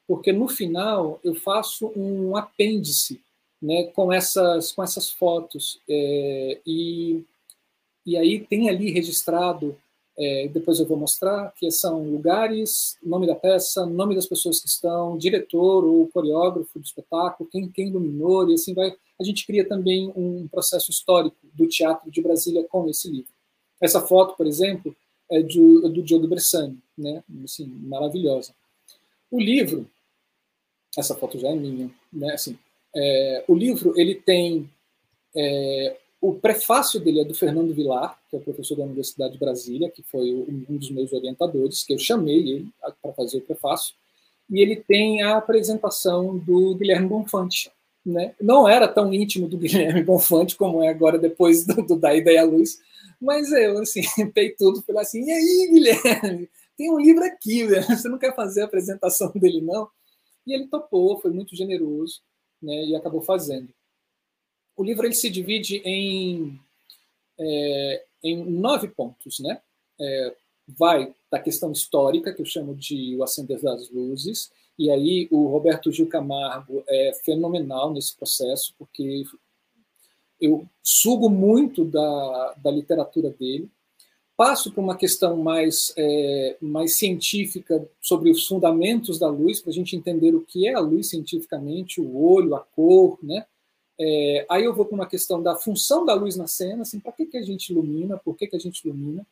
porque no final eu faço um apêndice né, com essas com essas fotos é, e e aí tem ali registrado é, depois eu vou mostrar que são lugares, nome da peça, nome das pessoas que estão, diretor ou coreógrafo do espetáculo, quem, quem iluminou, e assim vai. A gente cria também um processo histórico do teatro de Brasília com esse livro. Essa foto, por exemplo, é do, é do Diogo Bressani, né? Assim, maravilhosa. O livro, essa foto já é minha, né? Assim, é, o livro ele tem é, o prefácio dele é do Fernando Vilar, que é professor da Universidade de Brasília, que foi um dos meus orientadores, que eu chamei ele para fazer o prefácio. E ele tem a apresentação do Guilherme Bonfante. Né? Não era tão íntimo do Guilherme Bonfante como é agora depois do, do Da Ideia à Luz, mas eu, assim, [laughs] pei tudo, falei assim, e aí, Guilherme, tem um livro aqui, você não quer fazer a apresentação dele, não? E ele topou, foi muito generoso, né? e acabou fazendo o livro ele se divide em, é, em nove pontos, né? É, vai da questão histórica, que eu chamo de o acender das luzes, e aí o Roberto Gil Camargo é fenomenal nesse processo, porque eu sugo muito da, da literatura dele, passo por uma questão mais, é, mais científica sobre os fundamentos da luz, para a gente entender o que é a luz cientificamente, o olho, a cor, né? É, aí eu vou para uma questão da função da luz na cena, assim, para que, que a gente ilumina, por que, que a gente ilumina.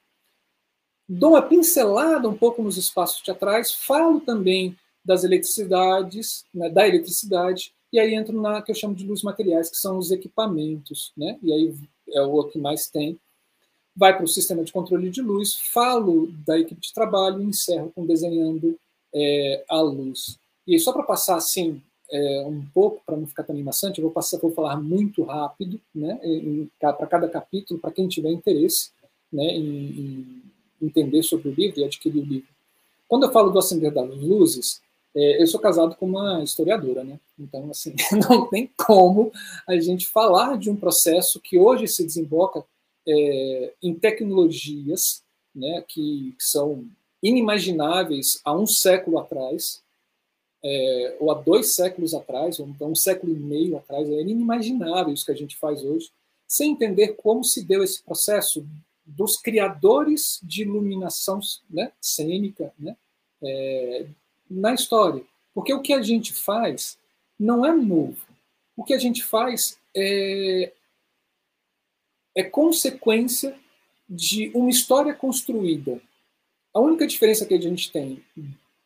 Dou uma pincelada um pouco nos espaços teatrais, falo também das eletricidades, né, da eletricidade, e aí entro na que eu chamo de luz materiais, que são os equipamentos, né? E aí é o que mais tem. Vai para o sistema de controle de luz, falo da equipe de trabalho e encerro com desenhando é, a luz. E só para passar assim é, um pouco, para não ficar tão maçante, eu vou, passar, vou falar muito rápido, né, para cada capítulo, para quem tiver interesse né, em, em, entender sobre o livro e adquirir o livro. Quando eu falo do acender das luzes, é, eu sou casado com uma historiadora, né? Então, assim, [laughs] não tem como a gente falar de um processo que hoje se desemboca é, em tecnologias né, que, que são inimagináveis há um século atrás, é, ou há dois séculos atrás, ou então um século e meio atrás, era inimaginável isso que a gente faz hoje, sem entender como se deu esse processo dos criadores de iluminação né, cênica né, é, na história. Porque o que a gente faz não é novo. O que a gente faz é, é consequência de uma história construída. A única diferença que a gente tem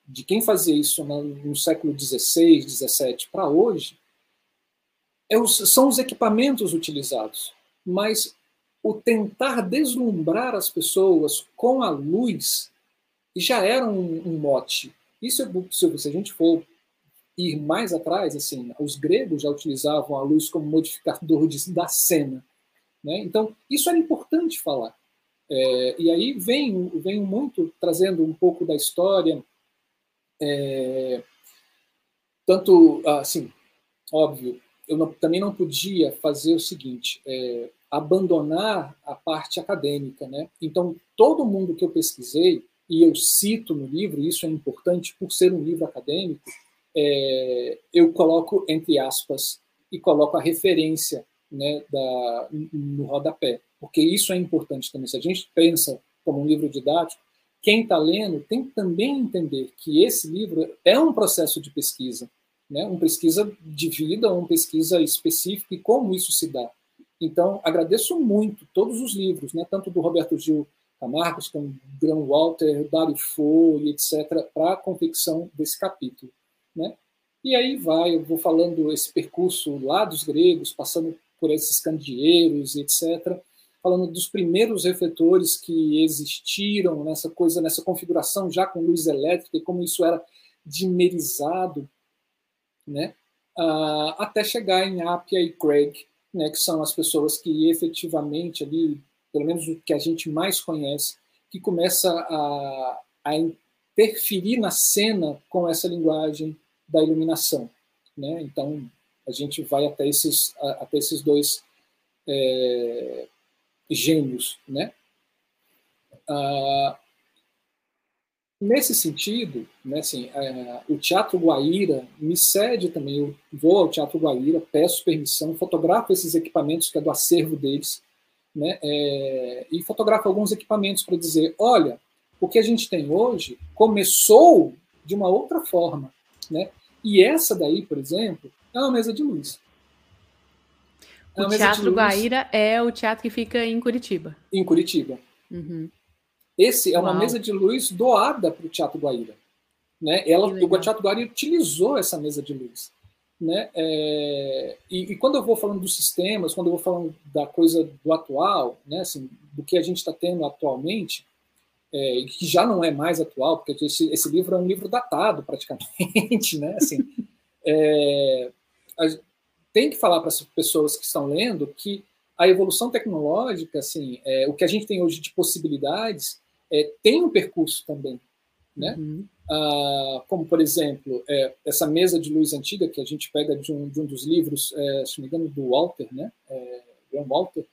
de quem fazia isso no, século XVI, XVII para hoje, é são os equipamentos utilizados. Mas o tentar deslumbrar as pessoas com a luz já era um, mote. Isso, se a gente for ir mais atrás, assim, os gregos já utilizavam a luz como modificador de, da cena. Né? Então, isso era importante falar. É, e aí vem, vem muito trazendo um pouco da história é, tanto, assim, óbvio, eu não, também não podia fazer o seguinte, é, abandonar a parte acadêmica, né? Então, todo mundo que eu pesquisei, e eu cito no livro, isso é importante por ser um livro acadêmico, é, eu coloco entre aspas e coloco a referência né, da, no rodapé, porque isso é importante também. Se a gente pensa como um livro didático, quem está lendo tem que também entender que esse livro é um processo de pesquisa, né? uma pesquisa de vida, uma pesquisa específica e como isso se dá. Então, agradeço muito todos os livros, né? tanto do Roberto Gil Camargos, com Graham Walter, Dario Fo etc., para a confecção desse capítulo. Né? E aí vai, eu vou falando esse percurso lá dos gregos, passando por esses candeeiros etc., falando dos primeiros refletores que existiram nessa coisa, nessa configuração já com luz elétrica e como isso era dimerizado, né? Uh, até chegar em Appia e Craig, né, que são as pessoas que efetivamente ali, pelo menos o que a gente mais conhece, que começa a, a interferir na cena com essa linguagem da iluminação. Né? Então, a gente vai até esses, até esses dois é, gênios. Né? Ah, nesse sentido, né, assim, é, o Teatro Guaíra me cede também, eu vou ao Teatro Guaíra, peço permissão, fotografo esses equipamentos que é do acervo deles, né, é, e fotografo alguns equipamentos para dizer, olha, o que a gente tem hoje começou de uma outra forma, né? E essa daí, por exemplo, é uma mesa de luz. É o Teatro Guaíra é o teatro que fica em Curitiba. Em Curitiba. Uhum. Esse é uma Uau. mesa de luz doada para o Teatro Guaíra. Né? Ela, o Teatro Guaíra utilizou essa mesa de luz. Né? É, e, e, quando eu vou falando dos sistemas, quando eu vou falando da coisa do atual, né, assim, do que a gente está tendo atualmente, é, que já não é mais atual, porque esse, esse livro é um livro datado praticamente, [laughs] né? Assim, é, tem que falar para as pessoas que estão lendo que a evolução tecnológica, assim, é, o que a gente tem hoje de possibilidades, é, tem um percurso também, né? Uhum. Ah, como, por exemplo, é, essa mesa de luz antiga que a gente pega de um, de um dos livros, é, se não me engano, do Walter, né? É, Graham Walter,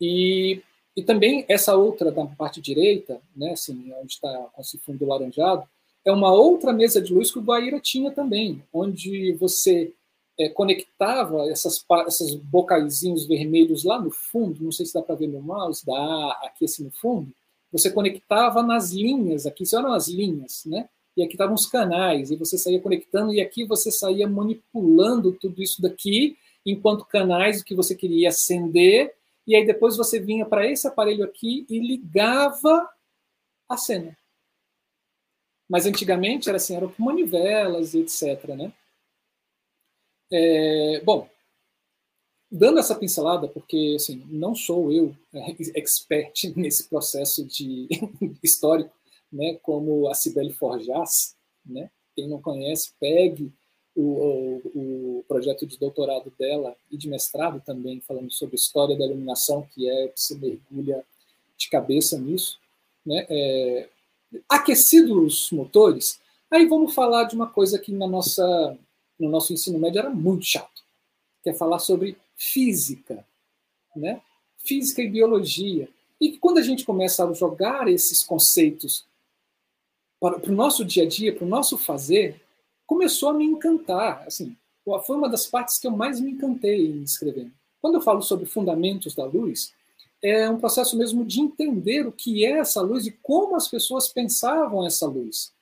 e e também essa outra da parte direita, né, assim, onde está com esse fundo laranjado, é uma outra mesa de luz que o Guaíra tinha também, onde você é, conectava essas, esses bocaizinhos vermelhos lá no fundo, não sei se dá para ver no mouse, dá aqui assim no fundo, você conectava nas linhas, aqui eram as linhas, né? E aqui estavam os canais, e você saía conectando, e aqui você saía manipulando tudo isso daqui, enquanto canais que você queria acender e aí depois você vinha para esse aparelho aqui e ligava a cena. Mas antigamente era assim, eram com manivelas e etc. Né? É, bom, dando essa pincelada, porque assim, não sou eu é, expert [laughs] nesse processo de [laughs] histórico, né, como a Cibele Forjas, né? Quem não conhece, pegue o, o, projeto de doutorado dela e de mestrado também, falando sobre história da iluminação, que é que se mergulha de cabeça nisso. Né? É, aquecidos os motores, aí vamos falar de uma coisa que na nossa, no nosso ensino médio era muito chato, que é falar sobre física, né? física e biologia. E quando a gente começa a jogar esses conceitos para, para o nosso dia a dia, para o nosso fazer, começou a me encantar. Assim, foi uma das partes que eu mais me encantei em escrever. Quando eu falo sobre fundamentos da luz, é um processo mesmo de entender o que é essa luz e como as pessoas pensavam essa luz.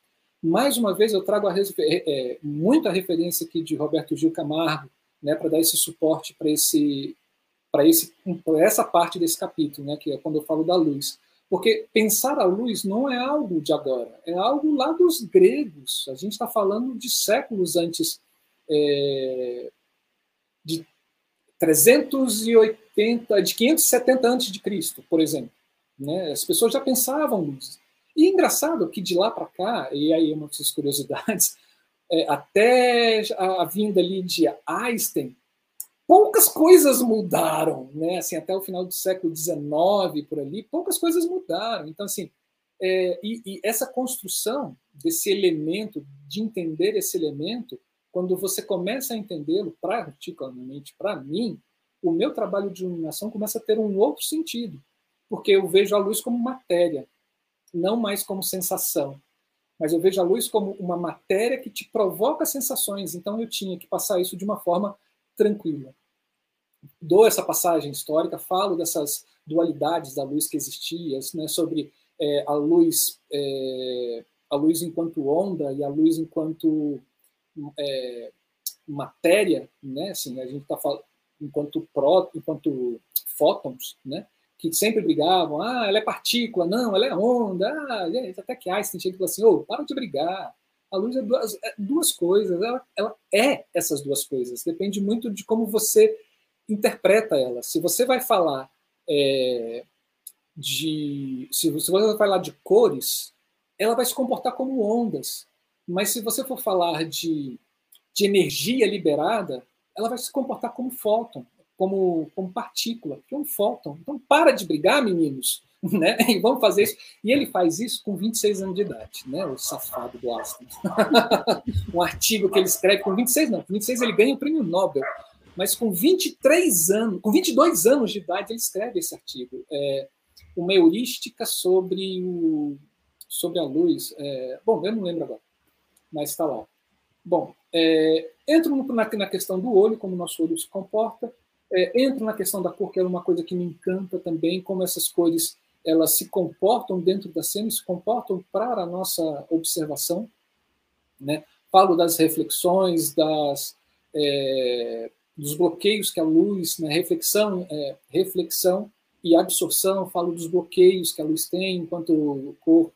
Mais uma vez, eu trago a, é, é, muita referência aqui de Roberto Gil Camargo, né, para dar esse suporte para esse, esse, essa parte desse capítulo, né, que é quando eu falo da luz. Porque pensar a luz não é algo de agora, é algo lá dos gregos. A gente está falando de séculos antes é, de 380, de 570 antes de Cristo, por exemplo. Né? As pessoas já pensavam luz. E é engraçado que de lá para cá, e aí uma dessas curiosidades, [laughs] é, até a, a vinda ali de Einstein, poucas coisas mudaram, né? Assim, até o final do século XIX, por ali, poucas coisas mudaram. Então, assim, é, e, e, essa construção desse elemento, de entender esse elemento, quando você começa a entendê-lo, particularmente para mim, o meu trabalho de iluminação começa a ter um outro sentido, porque eu vejo a luz como matéria, não mais como sensação. Mas eu vejo a luz como uma matéria que te provoca sensações, então eu tinha que passar isso de uma forma tranquila dou essa passagem histórica, falo dessas dualidades da luz que existia, né, sobre é, a luz é, a luz enquanto onda e a luz enquanto é, matéria, né? Assim, a gente está falando enquanto pró, enquanto fótons, né? Que sempre brigavam, ah, ela é partícula, não, ela é onda, ah, até que Einstein tinha que falar assim, ô, oh, para de brigar. A luz é duas, é duas coisas, ela, ela é essas duas coisas, depende muito de como você interpreta ela. Se você vai falar é, de. Se você vai falar de cores, ela vai se comportar como ondas. Mas se você for falar de, de energia liberada, ela vai se comportar como fóton, como, como partícula, que é um fóton. Então, para de brigar, meninos, [laughs] né? E vamos fazer isso. E ele faz isso com 26 anos de idade, né? O safado do Aston. [laughs] um artigo que ele escreve com 26, não, com 26 ele ganha o prêmio Nobel. Mas com 23 anos, com 22 anos de idade, ele escreve esse artigo. É, uma heurística sobre, o, sobre a luz. É, bom, eu não lembro agora, mas está lá. Bom, é, entro na, na questão do olho, como nosso olho se comporta, é, entro na questão da cor, que é uma coisa que me encanta também, como essas cores elas se comportam dentro da cena, se comportam para a nossa observação. Né? Falo das reflexões, das, é, dos bloqueios que a luz, né? reflexão, é, reflexão e absorção, falo dos bloqueios que a luz tem enquanto cor,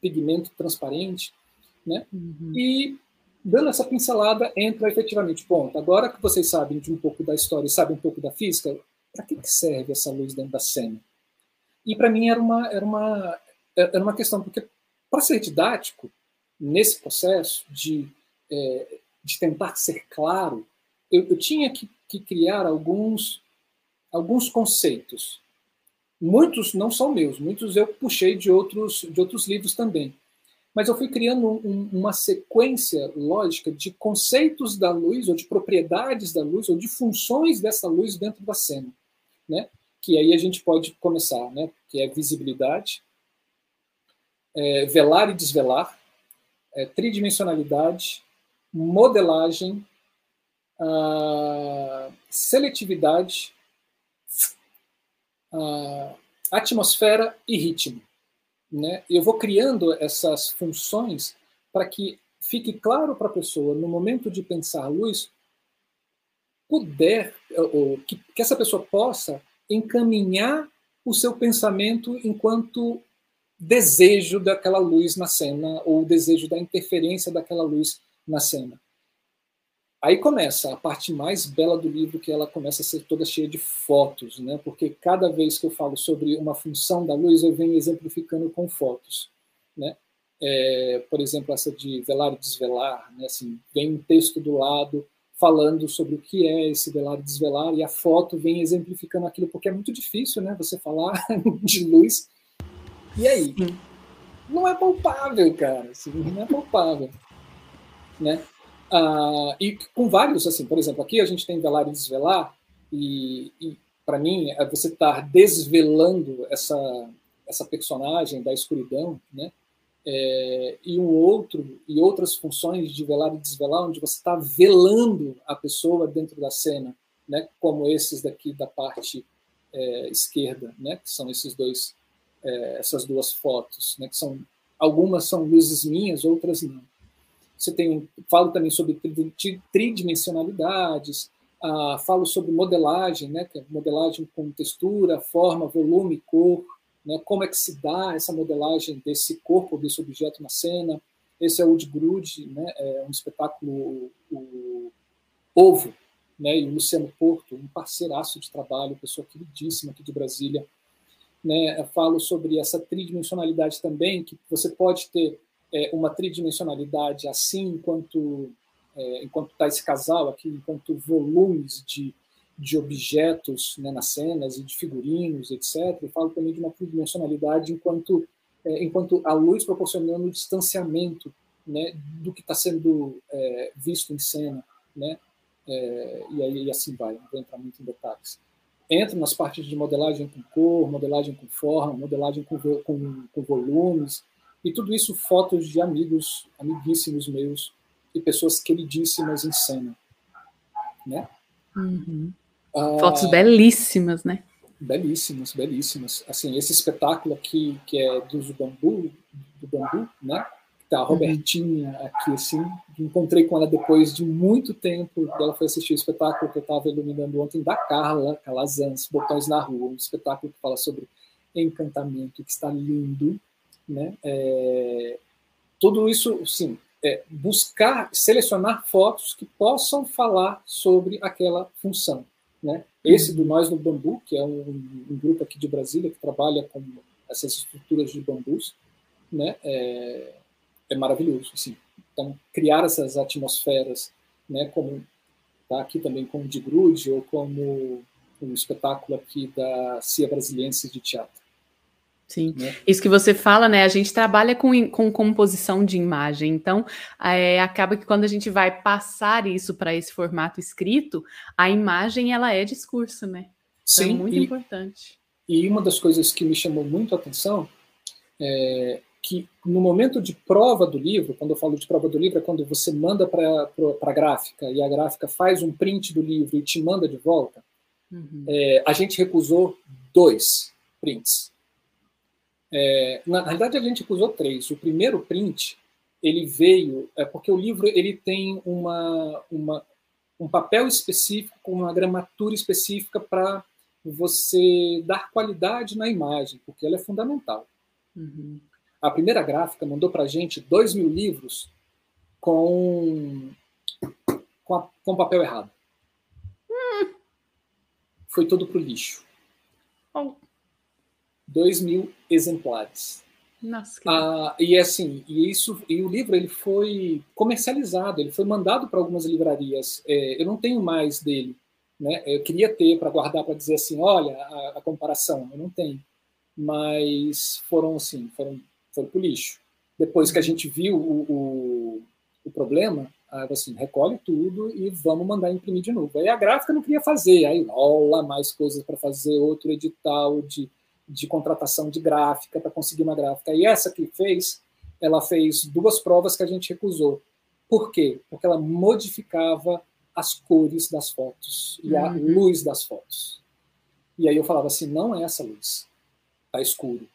pigmento transparente. Né? Uhum. E dando essa pincelada, entra efetivamente, ponto. Agora que vocês sabem de um pouco da história e sabem um pouco da física, para que, que serve essa luz dentro da cena? E para mim era uma, era, uma, era uma questão, porque para ser didático, nesse processo de, é, de tentar ser claro, eu, eu tinha que, que criar alguns, alguns conceitos. Muitos não são meus, muitos eu puxei de outros, de outros livros também mas eu fui criando um, uma sequência lógica de conceitos da luz, ou de propriedades da luz, ou de funções dessa luz dentro da cena, né? Que aí a gente pode começar, né? Que é visibilidade, é, velar e desvelar, é, tridimensionalidade, modelagem, seletividade, atmosfera e ritmo né? Eu vou criando essas funções para que fique claro para a pessoa, no momento de pensar luz, puder, ou que, que essa pessoa possa encaminhar o seu pensamento enquanto desejo daquela luz na cena, ou desejo da interferência daquela luz na cena. Aí começa a parte mais bela do livro, que ela começa a ser toda cheia de fotos, né? Porque cada vez que eu falo sobre uma função da luz, eu venho exemplificando com fotos, né? É, por exemplo, essa de velar e desvelar, né? Assim, vem um texto do lado falando sobre o que é esse velar e desvelar, e a foto vem exemplificando aquilo, porque é muito difícil, né? Você falar [laughs] de luz. E aí? Não é palpável, cara. Assim, não é palpável, né? Uh, e com vários, assim, por exemplo, aqui a gente tem velar e desvelar, e, e para mim, é você estar tá desvelando essa, essa personagem da escuridão, né? É, e um outro e outras funções de velar e desvelar, onde você está velando a pessoa dentro da cena, né? Como esses daqui da parte é, esquerda, né? Que são esses dois, é, essas duas fotos, né? Que são algumas são luzes minhas, outras não. Você tem, falo também sobre tridimensionalidades, ah, falo sobre modelagem, né, é modelagem com textura, forma, volume, cor, né, como é que se dá essa modelagem desse corpo, desse objeto na cena. Esse é o de Grude, né, é um espetáculo o, Ovo, né, e o Luciano Porto, um parceiraço de trabalho, pessoa queridíssima aqui de Brasília. Né, falo sobre essa tridimensionalidade também, que você pode ter é, uma tridimensionalidade assim, enquanto é, enquanto está esse casal aqui, enquanto volumes de, de objetos né, nas cenas e de figurinos, etc. Eu falo também de uma tridimensionalidade enquanto é, enquanto a luz proporcionando distanciamento né, do que está sendo é, visto em cena, né? É, e aí e assim vai, não vou entrar muito em detalhes. Entro nas partes de modelagem com cor, modelagem com forma, modelagem com, com, com volumes, e tudo isso fotos de amigos, amiguíssimos meus e pessoas queridíssimas em cena. Né? Uhum. Ah, Fotos belíssimas, né? Belíssimas, belíssimas. Assim, esse espetáculo aqui, que é do bambu, do bambu, né? Tá, a Robertinha uhum. aqui, assim, encontrei com ela depois de muito tempo. Ela foi assistir o espetáculo que eu estava iluminando ontem da Carla Calazans, Botões na Rua, um espetáculo que fala sobre encantamento, que está lindo, né? É, tudo isso, sim, é buscar selecionar fotos que possam falar sobre aquela função, né? Esse do Nós no Bambu, que é um, um grupo aqui de Brasília que trabalha com essas estruturas de bambus, né? É, é maravilhoso, assim. Então, criar essas atmosferas, né? Como tá aqui também com o de Grude ou como um espetáculo aqui da Cia Brasiliense de Teatro. Sim, né? isso que você fala, né? A gente trabalha com, com composição de imagem, então é, acaba que quando a gente vai passar isso para esse formato escrito, a imagem ela é discurso, né? Então, Sim, é muito e, importante. E uma das coisas que me chamou muito a atenção é que no momento de prova do livro, quando eu falo de prova do livro, é quando você manda para a gráfica e a gráfica faz um print do livro e te manda de volta, uhum. é, a gente recusou dois prints é, na, realidade, a gente usou três. O primeiro print ele veio é porque o livro ele tem uma, uma um papel específico, com uma gramatura específica para você dar qualidade na imagem, porque ela é fundamental. Uhum. A primeira gráfica mandou para a gente dois mil livros com, com, a, com papel errado. Hum. Foi todo para o lixo. Oh. 2 mil exemplares. Nossa, ah, e assim, e isso, e o livro ele foi comercializado, ele foi mandado para algumas livrarias. É, eu não tenho mais dele, né? Eu queria ter para guardar para dizer assim, olha a, a, comparação, eu não tenho, mas foram assim, foram, foram para o lixo. Depois que a gente viu o, o, o problema, assim, recolhe tudo e vamos mandar imprimir de novo. Aí a gráfica não queria fazer, aí rola mais coisas para fazer, outro edital de de contratação de gráfica para conseguir uma gráfica. E essa que fez, ela fez duas provas que a gente recusou. Por quê? Porque ela modificava as cores das fotos e a uhum. luz das fotos. E aí eu falava assim, não é essa luz, está escuro.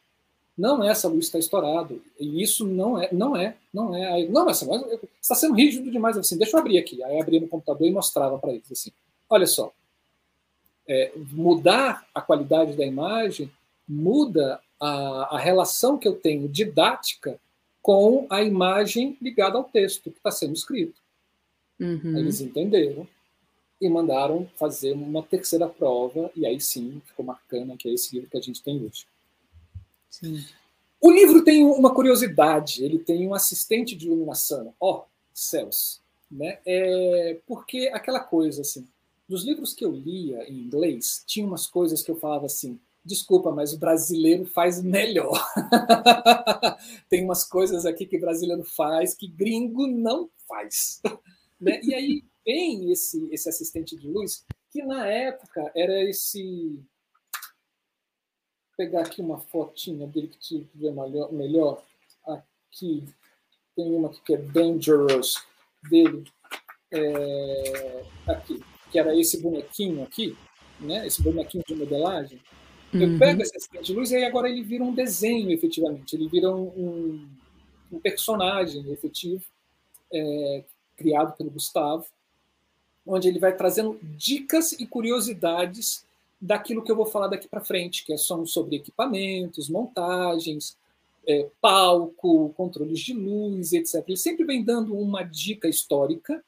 Não é essa luz está estourado. E isso não é, não é, não é. Aí, não, essa está sendo rígido demais. Assim, deixa eu abrir aqui. Aí eu abria no computador e mostrava para eles assim, olha só, é, mudar a qualidade da imagem muda a, a relação que eu tenho didática com a imagem ligada ao texto que está sendo escrito. Uhum. Eles entenderam e mandaram fazer uma terceira prova, e aí sim ficou bacana, que é esse livro que a gente tem hoje. Sim. O livro tem uma curiosidade, ele tem um assistente de iluminação. Ó, oh, céus! Né? É, porque aquela coisa assim, dos livros que eu lia em inglês, tinha umas coisas que eu falava assim, desculpa, mas o brasileiro faz melhor. [laughs] Tem umas coisas aqui que o brasileiro faz que gringo não faz. [laughs] Né? E aí vem esse, esse assistente de luz, que na época era esse. Vou pegar aqui uma fotinha dele que tiver melhor, melhor. Aqui tem uma que é Dangerous dele. É, aqui, que era esse bonequinho aqui, né? esse bonequinho de modelagem. Eu uhum. pego esse assistente de luz e agora ele vira um desenho, efetivamente. Ele vira um, um personagem efetivo, é, criado pelo Gustavo, onde ele vai trazendo dicas e curiosidades daquilo que eu vou falar daqui para frente, que são sobre equipamentos, montagens, é, palco, controles de luz, etc. Ele sempre vem dando uma dica histórica,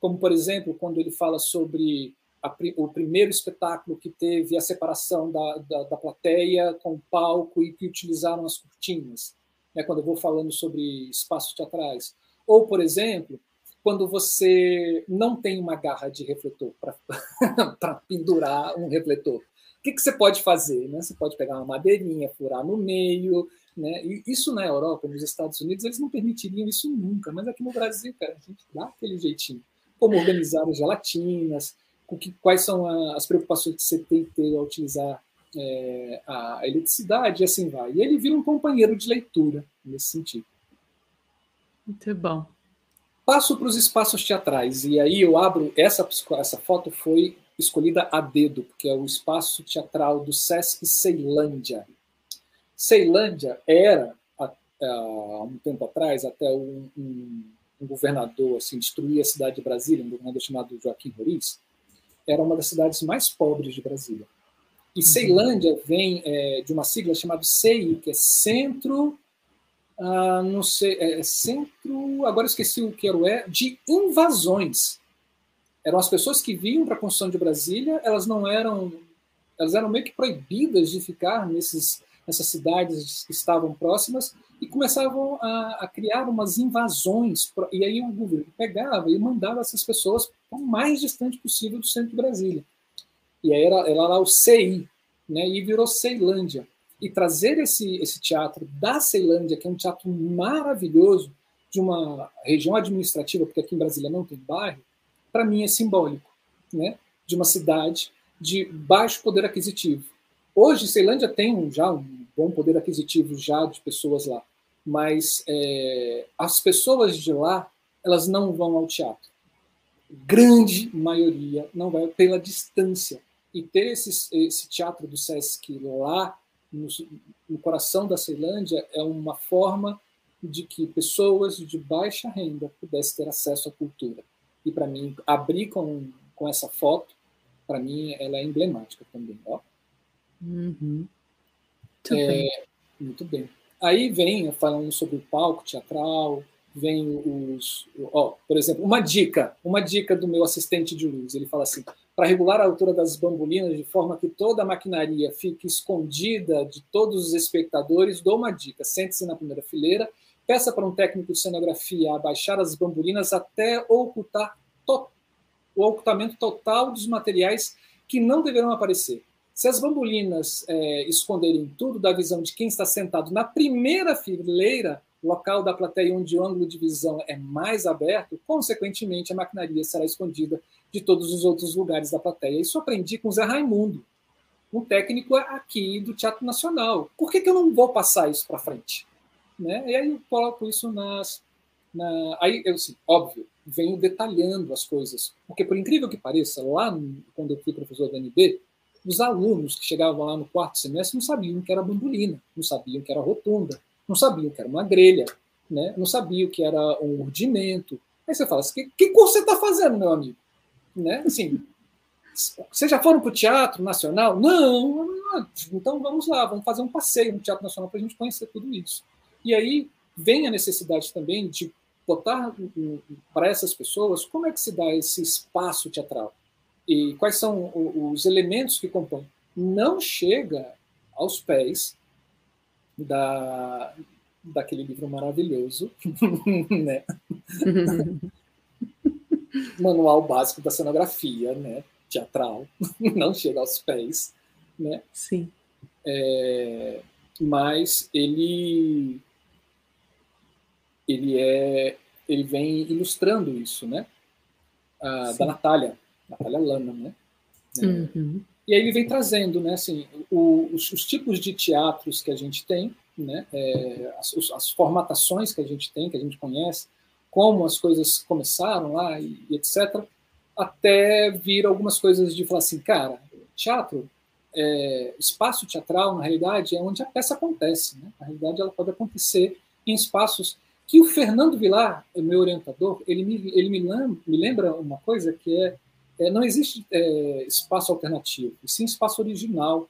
como, por exemplo, quando ele fala sobre a, o primeiro espetáculo que teve a separação da, da, da, plateia com o palco e que utilizaram as cortinas, né, quando eu vou falando sobre espaços teatrais. Ou, por exemplo, quando você não tem uma garra de refletor para [laughs] pendurar um refletor. O que, que você pode fazer? Né? Você pode pegar uma madeirinha, furar no meio. Né? E isso na Europa, nos Estados Unidos, eles não permitiriam isso nunca, mas aqui no Brasil, cara, a gente dá aquele jeitinho. Como organizar as gelatinas, que, quais são a, as preocupações que você tem que ter ao utilizar é, a eletricidade e assim vai. E ele vira um companheiro de leitura nesse sentido. Muito bom. Passo para os espaços teatrais e aí eu abro essa essa foto foi escolhida a dedo porque é o espaço teatral do Sesc Ceilândia. Ceilândia era há um tempo atrás, até um, um, um, governador assim, destruir a cidade de Brasília, um governador chamado Joaquim Roriz, era uma das cidades mais pobres de Brasília. E uhum. Ceilândia vem é, de uma sigla chamada CEI, que é Centro, ah, não sei, é, Centro, agora esqueci o que era o é, de invasões. Eram as pessoas que vinham para a construção de Brasília, elas não eram, elas eram meio que proibidas de ficar nesses, nessas cidades que estavam próximas e começavam a, a criar umas invasões. E aí o governo pegava e mandava essas pessoas o mais distante possível do centro de Brasília. E aí era, era lá o CI, né? E virou Ceilândia. E trazer esse, esse teatro da Ceilândia, que é um teatro maravilhoso, de uma região administrativa, porque aqui em Brasília não tem bairro, para mim é simbólico, né? De uma cidade de baixo poder aquisitivo. Hoje, Ceilândia tem um, já um bom poder aquisitivo já de pessoas lá, mas é, as pessoas de lá elas não vão ao teatro. Grande maioria não vai pela distância e ter esse, esse teatro do Sesc lá no, no, coração da Ceilândia é uma forma de que pessoas de baixa renda pudessem ter acesso à cultura. E para mim, abrir com, com essa foto, para mim, ela é emblemática também. Ó. Uhum. Muito, é, bem. muito bem. Aí vem falando sobre o palco teatral, vem os. Ó, por exemplo, uma dica, uma dica do meu assistente de luz. Ele fala assim: para regular a altura das bambolinas de forma que toda a maquinaria fique escondida de todos os espectadores, dou uma dica: sente-se na primeira fileira, peça para um técnico de cenografia abaixar as bambolinas até ocultar to o ocultamento total dos materiais que não deverão aparecer. Se as bambolinas é, esconderem tudo da visão de quem está sentado na primeira fileira, local da plateia onde o ângulo de visão é mais aberto, consequentemente a maquinaria será escondida de todos os outros lugares da plateia. Isso aprendi com Zé Raimundo, um técnico aqui do Teatro Nacional. Por que, que eu não vou passar isso para frente? Né? E aí eu coloco isso nas. Na... Aí, eu, assim, óbvio, venho detalhando as coisas. Porque, por incrível que pareça, lá quando eu fui professor da NB, os alunos que chegavam lá no quarto semestre não sabiam que era bambolina, não sabiam que era rotunda, não sabiam que era uma grelha, né? não sabiam que era um urdimento. Aí você fala assim, que, que curso você está fazendo, meu amigo? Né? Assim, vocês já foram para o Teatro Nacional? Não, então vamos lá, vamos fazer um passeio no Teatro Nacional para a gente conhecer tudo isso. E aí vem a necessidade também de botar para essas pessoas como é que se dá esse espaço teatral e quais são os elementos que compõem. Não chega aos pés da, daquele livro maravilhoso, [laughs] né? [laughs] Manual básico da cenografia, né? Teatral, [laughs] não chega aos pés, né? Sim. É, mas ele ele é ele vem ilustrando isso, né? Ah, da Natália, Natália Lana, né? Uhum. E aí ele vem trazendo, né, assim, o, os, os, tipos de teatros que a gente tem, né, é, as, as, formatações que a gente tem, que a gente conhece, como as coisas começaram lá e, e, etc., até vir algumas coisas de falar assim, cara, teatro, é, espaço teatral, na realidade, é onde a peça acontece. Né? Na realidade, ela pode acontecer em espaços que o Fernando Vilar, meu orientador, ele me, ele me, lembra, me lembra uma coisa que é é, não existe é, espaço alternativo, e sim espaço original.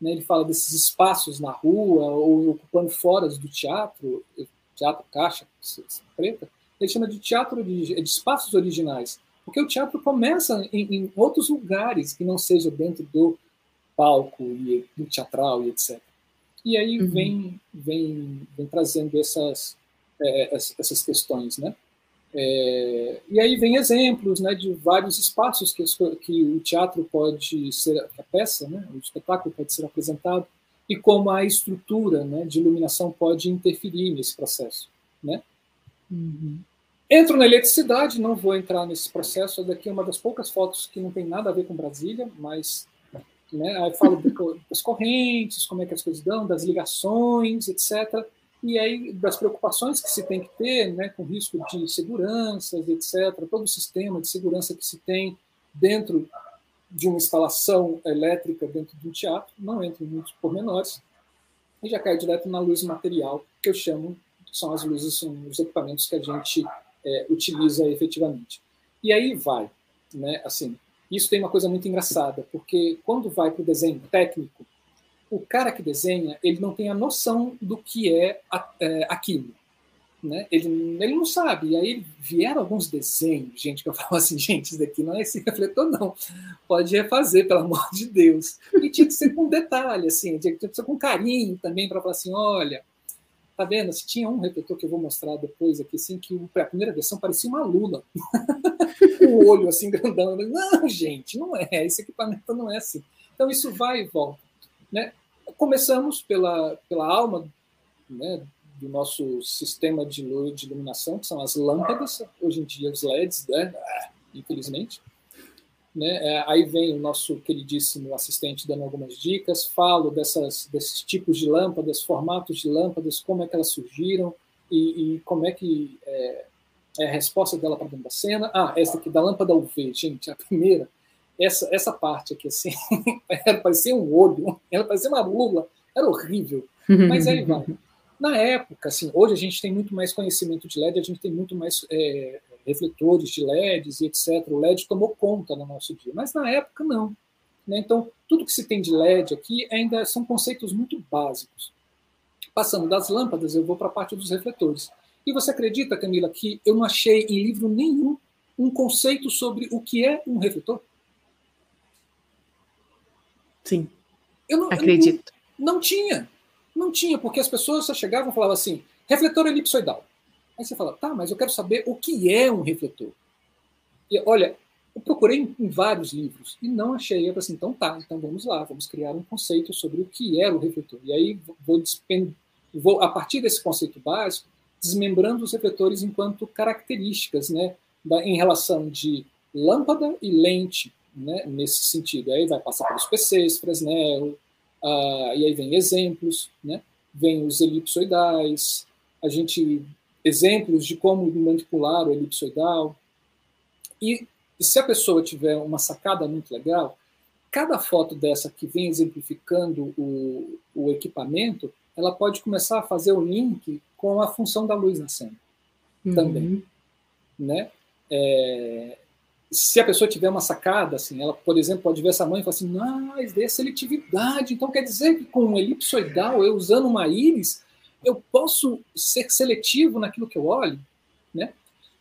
Né? Ele fala desses espaços na rua ou ocupando foras do teatro, teatro caixa preta, ele chama de teatro de, de espaços originais, porque o teatro começa em, em, outros lugares que não seja dentro do palco e do teatral e etc. E aí uhum. vem, vem, vem trazendo essas, é, essas questões, né? É, e aí vem exemplos né, de vários espaços que, que, o teatro pode ser, a peça, né, o espetáculo pode ser apresentado, e como a estrutura né, de iluminação pode interferir nesse processo. Né? Uhum. Entro na eletricidade, não vou entrar nesse processo, daqui é uma das poucas fotos que não tem nada a ver com Brasília, mas né, aí falo das correntes, como é que as coisas dão, das ligações, etc., e aí das preocupações que se tem que ter, né, com risco de seguranças, etc., todo o sistema de segurança que se tem dentro de uma instalação elétrica dentro de um teatro, não entro em muitos pormenores, e já cai direto na luz material, que eu chamo são as luzes, são os equipamentos que a gente é, utiliza efetivamente. E aí vai, né? Assim, isso tem uma coisa muito engraçada, porque quando vai para o desenho técnico, o cara que desenha, ele não tem a noção do que é, é aquilo. Né? Ele, ele não sabe. E aí vieram alguns desenhos, gente, que eu [laughs] falo assim, gente, isso daqui não é esse refletor, não. Pode refazer, pelo amor de Deus. E tinha que ser com detalhe, assim, tinha que ser com carinho também, para falar assim, olha, tá vendo? Se tinha um refletor que eu vou mostrar depois aqui, assim, que a primeira versão parecia uma lula. [laughs] o olho assim grandão. Não, gente, não é. Esse equipamento não é assim. Então isso vai e volta. Né? Começamos pela, pela alma né, do nosso sistema de, luz, de iluminação, que são as lâmpadas, hoje em dia os LEDs, né? infelizmente. Né? É, aí vem o nosso queridíssimo assistente dando algumas dicas, falo dessas, desses tipos de lâmpadas, formatos de lâmpadas, como é que elas surgiram e, e como é que é, é a resposta dela para dentro da cena. Ah, essa aqui da lâmpada UV, gente, a primeira, essa, essa parte aqui, assim, [laughs] ela parecia um olho, ela parecia uma lula, era horrível, mas aí vai. Na época, assim, hoje a gente tem muito mais conhecimento de LED, a gente tem muito mais é, refletores de LEDs e etc. O LED tomou conta no nosso dia, mas na época não. Né? Então, tudo que se tem de LED aqui ainda são conceitos muito básicos. Passando das lâmpadas, eu vou para a parte dos refletores. E você acredita, Camila, que eu não achei em livro nenhum um conceito sobre o que é um refletor? Sim. Eu não, Acredito. Eu não, não, tinha. Não tinha, porque as pessoas só chegavam e falavam assim: refletor elipsoidal. Aí você fala, tá, mas eu quero saber o que é um refletor. E olha, eu procurei em vários livros e não achei. Eu falei assim, então tá, então vamos lá, vamos criar um conceito sobre o que é o refletor. E aí vou, vou a partir desse conceito básico, desmembrando os refletores enquanto características, né, em relação de lâmpada e lente, né, nesse sentido. Aí vai passar pelos PCs, Fresnel, uh, e aí vem exemplos, né, vem os elipsoidais, a gente exemplos de como manipular o elipsoidal. E, e se a pessoa tiver uma sacada muito legal, cada foto dessa que vem exemplificando o, o equipamento, ela pode começar a fazer o link com a função da luz na cena uhum. também, né? É, se a pessoa tiver uma sacada, assim, ela, por exemplo, pode ver essa mãe e falar assim, mas dê seletividade, então quer dizer que com um elipsoidal, eu usando uma íris, eu posso ser seletivo naquilo que eu olho, né?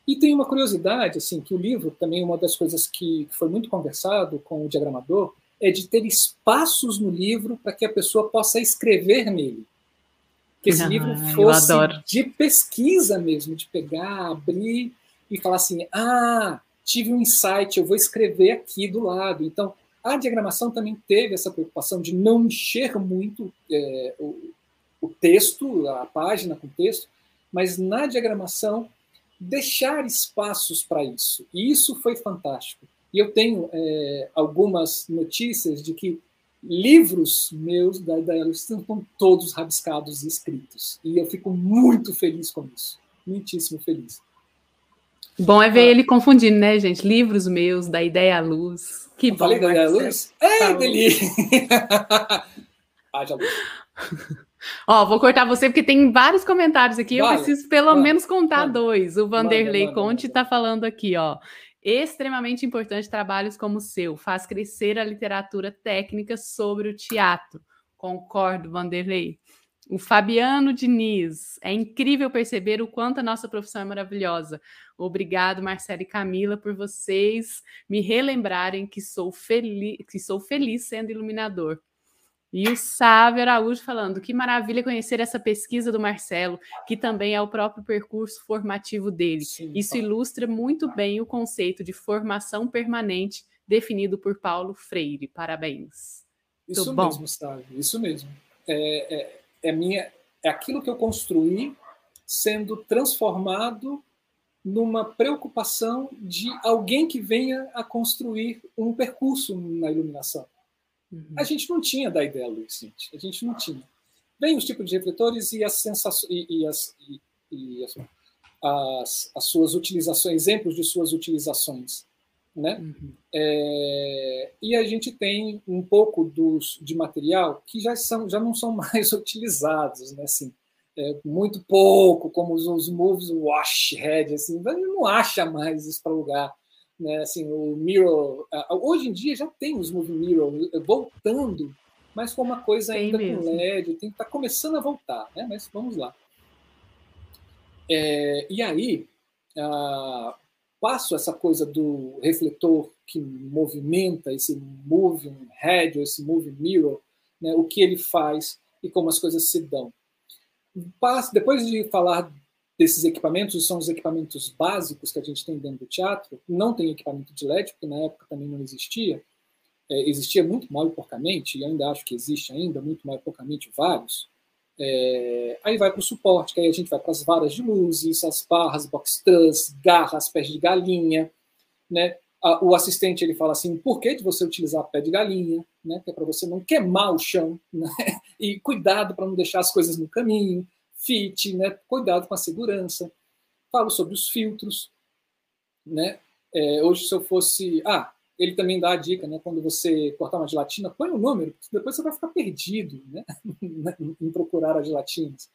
E tem uma curiosidade, assim, que o livro, também uma das coisas que foi muito conversado com o diagramador, é de ter espaços no livro para que a pessoa possa escrever nele. Que esse ah, livro fosse de pesquisa mesmo, de pegar, abrir e falar assim, ah, tive um insight, eu vou escrever aqui do lado. Então, a diagramação também teve essa preocupação de não encher muito é, o, o texto, a página com texto, mas na diagramação deixar espaços para isso. E isso foi fantástico. E eu tenho é, algumas notícias de que livros meus da Ideia estão todos rabiscados e escritos. E eu fico muito feliz com isso. Muitíssimo feliz. Bom é ver ele confundindo, né, gente? Livros meus, da Ideia à Luz. Que bom. Falei da Ideia à Luz? É, delícia! [laughs] Haja luz. Ó, vou cortar você porque tem vários comentários aqui. Vale, eu preciso pelo vale, menos contar vale, dois. O Vanderlei Conte está falando aqui, ó. Extremamente importante trabalhos como o seu. Faz crescer a literatura técnica sobre o teatro. Concordo, Vanderlei. O Fabiano Diniz. É incrível perceber o quanto a nossa profissão é maravilhosa. Obrigado, Marcelo e Camila, por vocês me relembrarem que sou, feliz, que sou feliz sendo iluminador. E o Sávio Araújo falando: que maravilha conhecer essa pesquisa do Marcelo, que também é o próprio percurso formativo dele. Sim, Isso ilustra muito bem o conceito de formação permanente definido por Paulo Freire. Parabéns. Isso Tudo mesmo, Sávio, isso mesmo. É, é, é, minha, é aquilo que eu construí sendo transformado numa preocupação de alguém que venha a construir um percurso na iluminação. Uhum. A gente não tinha da ideia luz, gente. A gente não tinha. Vem os tipos de refletores e as sensações e, e, as, e, e as, as, as, suas utilizações, exemplos de suas utilizações, né? Uhum. É, e a gente tem um pouco dos, de material que já são já não são [laughs] mais utilizados, né? Assim, é, muito pouco, como os, os moves wash head, assim, não acha mais isso para lugar. Né? Assim, o mirror, hoje em dia já tem os move mirror voltando, mas com uma coisa ainda com LED, tem está começando a voltar, né? Mas vamos lá. É, e aí, ah, passo essa coisa do refletor que movimenta, esse moving head, ou esse moving mirror, né, o que ele faz e como as coisas se dão. Depois de falar desses equipamentos, são os equipamentos básicos que a gente tem dentro do teatro, não tem equipamento de LED, porque na época também não existia, é, existia muito mal e porcamente, e ainda acho que existe ainda, muito mal e porcamente vários, é, aí vai para o suporte, que aí a gente vai para as varas de luzes, as barras, box truss, garras, pés de galinha, né? O assistente ele fala assim, por que de você utilizar pé de galinha, né? Que é para você não queimar o chão, né? [laughs] E cuidado para não deixar as coisas no caminho, fit, né? Cuidado com a segurança. Falo sobre os filtros, né? É, hoje se eu fosse, ah, ele também dá a dica, né? Quando você cortar uma gelatina, põe o um número, depois você vai ficar perdido, né? [laughs] em procurar as gelatinas.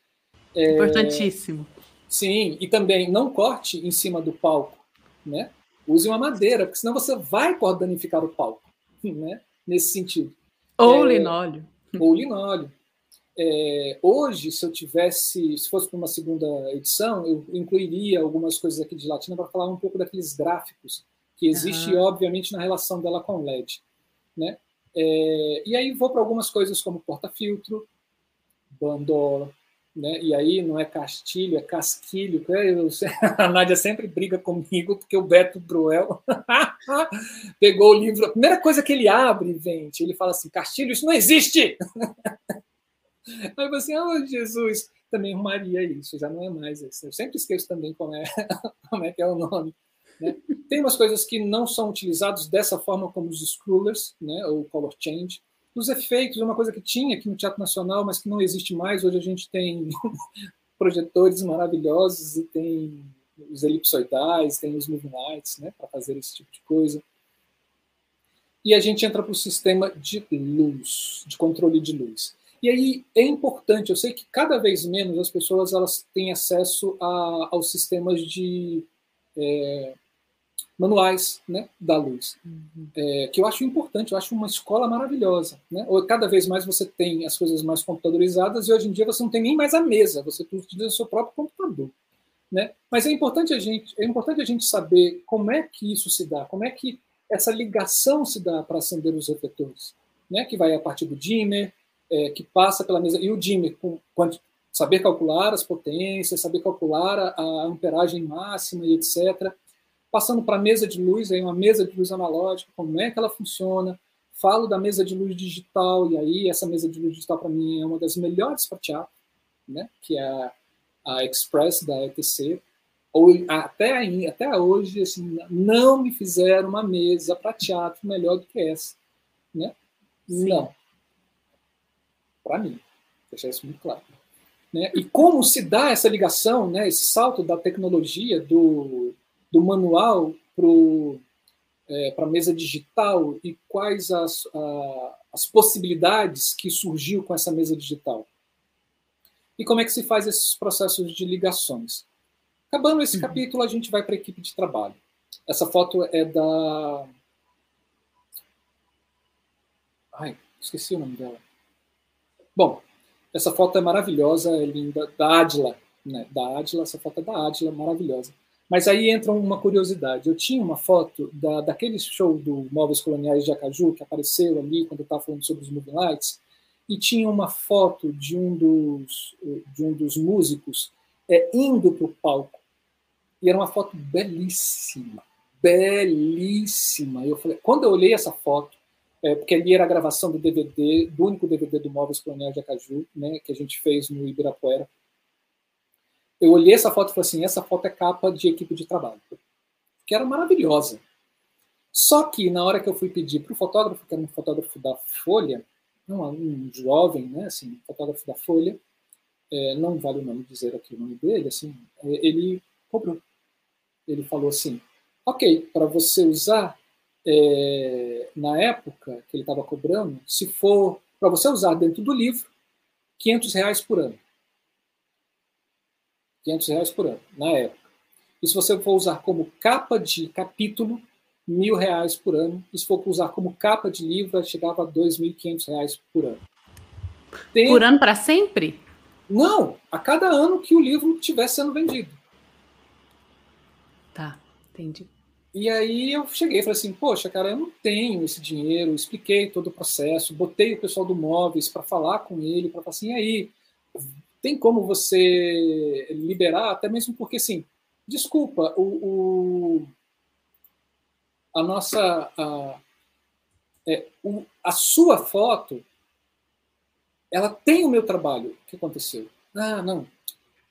É, Importantíssimo. Sim, e também não corte em cima do palco, né? Use uma madeira, porque senão você vai danificar o palco, né? Nesse sentido. Ou é, linóleo. Ou linóleo. É, hoje, se eu tivesse, se fosse para uma segunda edição, eu incluiria algumas coisas aqui de gelatina para falar um pouco daqueles gráficos que existe, uhum. obviamente, na relação dela com LED. Né? É, e aí vou para algumas coisas como porta-filtro, bandola, né? e aí não é castilho, é casquilho. [laughs] A Nádia sempre briga comigo, porque o Beto Bruel [laughs] pegou o livro, a primeira coisa que ele abre, gente, ele fala assim, castilho, isso não existe! [laughs] Aí eu assim, oh Jesus, também arrumaria isso, já não é mais isso. Eu sempre esqueço também como é, como é que é o nome. Né? Tem umas coisas que não são utilizadas dessa forma, como os scrollers, né, ou color change. Os efeitos é uma coisa que tinha aqui no Teatro Nacional, mas que não existe mais. Hoje a gente tem [laughs] projetores maravilhosos e tem os elipsoidais, tem os moving lights, né, para fazer esse tipo de coisa. E a gente entra para o sistema de luz, de controle de luz. E aí é importante, eu sei que cada vez menos as pessoas elas têm acesso a, aos sistemas de é, manuais né, da luz, uhum. é, que eu acho importante, eu acho uma escola maravilhosa. Né? Cada vez mais você tem as coisas mais computadorizadas e hoje em dia você não tem nem mais a mesa, você utiliza o seu próprio computador. Né? Mas é importante a gente é importante a gente saber como é que isso se dá, como é que essa ligação se dá para acender os refletores, né? Que vai a partir do dimmer, é, que passa pela mesa e o dimmer com saber calcular as potências, saber calcular a, a amperagem máxima e etc passando para a mesa de luz, aí uma mesa de luz analógica, como é que ela funciona, falo da mesa de luz digital, e aí essa mesa de luz digital para mim é uma das melhores para teatro, né? que é a, Express da ETC, ou até, até hoje assim, não me fizeram uma mesa para teatro melhor do que essa. Né? Não. Para mim. Deixar isso muito claro. Né? E como se dá essa ligação, né, esse salto da tecnologia do, do manual para é, a mesa digital e quais as, a, as possibilidades que surgiu com essa mesa digital. E como é que se faz esses processos de ligações. Acabando esse uhum. capítulo, a gente vai para a equipe de trabalho. Essa foto é da. Ai, esqueci o nome dela. Bom, essa foto é maravilhosa, é linda, da Adila. Né? Da Adila, essa foto é da Adila, maravilhosa. Mas aí entra uma curiosidade. Eu tinha uma foto da, daquele show do Móveis Coloniais de Acaju, que apareceu ali quando eu estava falando sobre os Moving Lights, e tinha uma foto de um dos, de um dos músicos é, indo para o palco. E era uma foto belíssima, belíssima. Eu falei, quando eu olhei essa foto, é, porque ali era a gravação do DVD, do único DVD do Móveis Coloniais de Acaju, né, que a gente fez no Ibirapuera, eu olhei essa foto e falei assim: essa foto é capa de equipe de trabalho. Que era maravilhosa. Só que na hora que eu fui pedir para o fotógrafo, que era um fotógrafo da Folha, não, um jovem, né, assim, fotógrafo da Folha, é, não vale o nome dizer aqui o nome dele, assim, é, ele cobrou. Ele falou assim: ok, para você usar é, na época que ele estava cobrando, se for para você usar dentro do livro, 500 reais por ano. 500 reais por ano, na época. E se você for usar como capa de capítulo, mil reais por ano. E se for usar como capa de livro, chegava a 2.500 reais por ano. Tem... Por ano para sempre? Não, a cada ano que o livro estiver sendo vendido. Tá, entendi. E aí eu cheguei e falei assim, poxa, cara, eu não tenho esse dinheiro, expliquei todo o processo, botei o pessoal do Móveis para falar com ele, para falar assim, aí, tem como você liberar, até mesmo porque, assim, desculpa, o, o a nossa, a, é, o, a sua foto, ela tem o meu trabalho. O que aconteceu? Ah, não,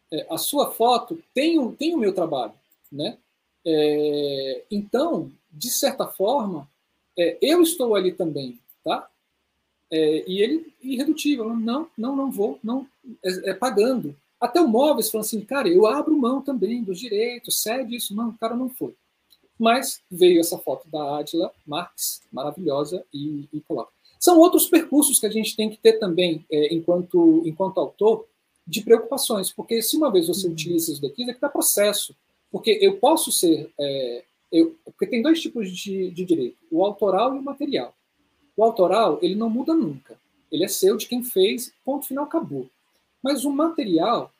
é, a sua foto tem, o, tem o meu trabalho, né? É, então, de certa forma, é, eu estou ali também, tá? É, e ele, irredutível, não, não, não vou, não, é, é, pagando. Até o Móveis falou assim, cara, eu abro mão também dos direitos, cede isso. Não, o cara não foi. Mas veio essa foto da Adila Marques, maravilhosa, e, e coloca. São outros percursos que a gente tem que ter também, é, enquanto, enquanto autor, de preocupações, porque se uma vez você uhum. utiliza isso daqui, daqui dá processo. Porque eu posso ser. É, eu, porque tem dois tipos de, de direito: o autoral e o material. O autoral, ele não muda nunca. Ele é seu, de quem fez, ponto final, acabou. Mas o material,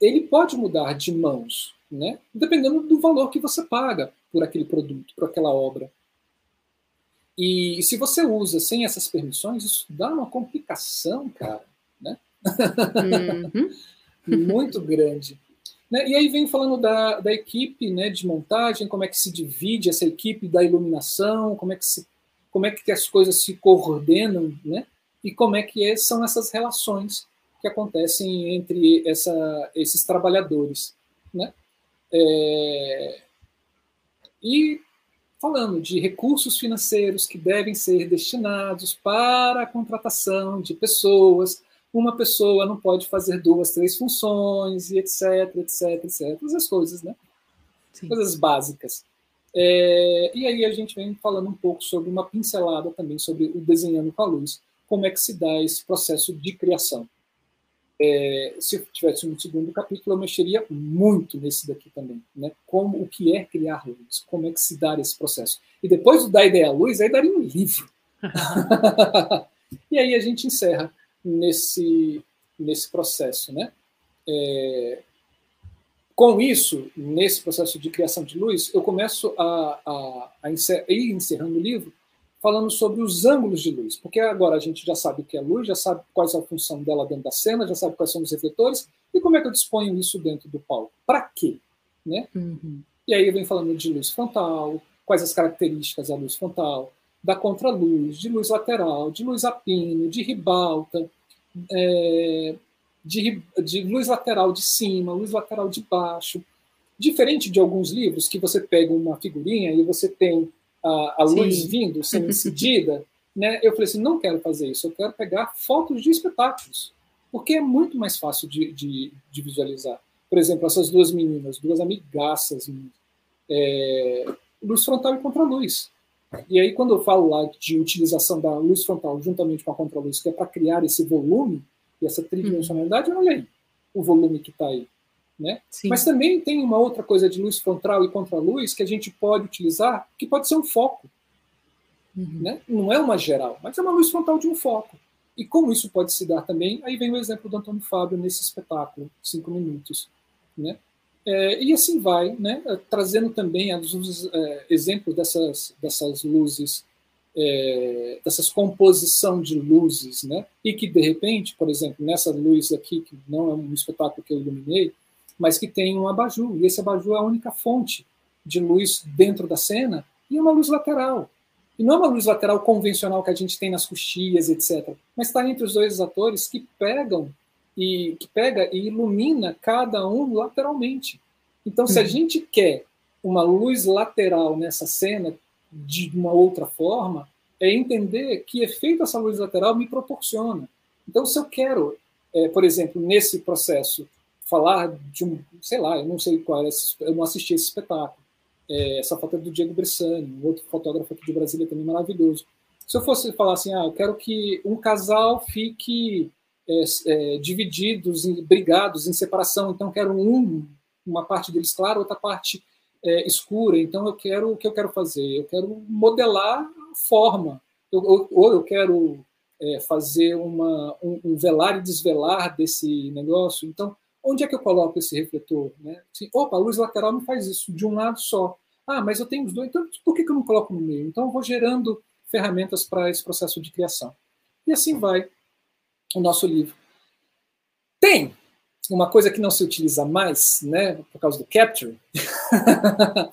ele pode mudar de mãos, né? dependendo do valor que você paga por aquele produto, por aquela obra. E se você usa sem essas permissões, isso dá uma complicação, cara, né? Uhum. [laughs] Muito grande. Né? E aí vem falando da, da equipe né, de montagem, como é que se divide essa equipe da iluminação, como é que, se, como é que as coisas se coordenam, né? e como é que é, são essas relações que acontecem entre essa, esses trabalhadores. Né? É, e falando de recursos financeiros que devem ser destinados para a contratação de pessoas uma pessoa não pode fazer duas, três funções, e etc, etc, etc. Essas coisas, né? Sim. Coisas básicas. É, e aí a gente vem falando um pouco sobre uma pincelada também sobre o desenhando com a luz, como é que se dá esse processo de criação. É, se eu tivesse um segundo capítulo, eu mexeria muito nesse daqui também, né? Como o que é criar luz, como é que se dá esse processo. E depois da ideia à luz, aí daria um livro. [laughs] e aí a gente encerra nesse, nesse processo. Né? É, com isso, nesse processo de criação de luz, eu começo a, a, a encer, ir encerrando o livro falando sobre os ângulos de luz, porque agora a gente já sabe o que é luz, já sabe qual é a função dela dentro da cena, já sabe quais são os refletores, e como é que eu disponho isso dentro do palco. Para quê? Né? Uhum. E aí eu venho falando de luz frontal, quais as características da luz frontal, da contraluz, de luz lateral, de luz a pino, de ribalta, é, de, de luz lateral de cima, luz lateral de baixo. Diferente de alguns livros que você pega uma figurinha e você tem a, a luz vindo sendo [laughs] incidida, né? eu falei assim, não quero fazer isso, eu quero pegar fotos de espetáculos, porque é muito mais fácil de, de, de visualizar. Por exemplo, essas duas meninas, duas amigaças, é, luz frontal e contraluz. E aí, quando eu falo lá de utilização da luz frontal juntamente com a contraluz, que é para criar esse volume e essa tridimensionalidade, olha aí o volume que está aí. Né? Mas também tem uma outra coisa de luz frontal e contraluz que a gente pode utilizar, que pode ser um foco. Uhum. Né? Não é uma geral, mas é uma luz frontal de um foco. E como isso pode se dar também, aí vem o exemplo do Antônio Fábio nesse espetáculo, cinco minutos. Né? É, e assim vai, né, trazendo também alguns é, exemplos dessas, dessas luzes, é, dessas composição de luzes, né, e que de repente, por exemplo, nessa luz aqui, que não é um espetáculo que eu iluminei, mas que tem um abajur, e esse abajur é a única fonte de luz dentro da cena, e é uma luz lateral. E não é uma luz lateral convencional que a gente tem nas coxias, etc., mas está entre os dois atores que pegam e que pega e ilumina cada um lateralmente. Então, se a uhum. gente quer uma luz lateral nessa cena de uma outra forma, é entender que efeito essa luz lateral me proporciona. Então, se eu quero, é, por exemplo, nesse processo, falar de um, sei lá, eu não sei qual é, eu não assisti esse espetáculo. É, essa foto é do Diego Bressani, um outro fotógrafo aqui de Brasília também maravilhoso. Se eu fosse falar assim, ah, eu quero que um casal fique é, é, divididos, brigados, em separação. Então, quero um uma parte deles clara, outra parte é, escura. Então, eu quero o que eu quero fazer? Eu quero modelar forma, eu, ou, ou, eu quero é, fazer uma, um, um, velar e desvelar desse negócio. Então, onde é que eu coloco esse refletor? Né? Assim, opa, a luz lateral não faz isso de um lado só. Ah, mas eu tenho os dois, então por que, que eu não coloco no meio? Então, eu vou gerando ferramentas para esse processo de criação. E assim vai o nosso livro. Tem uma coisa que não se utiliza mais, né, por causa do capture, [laughs]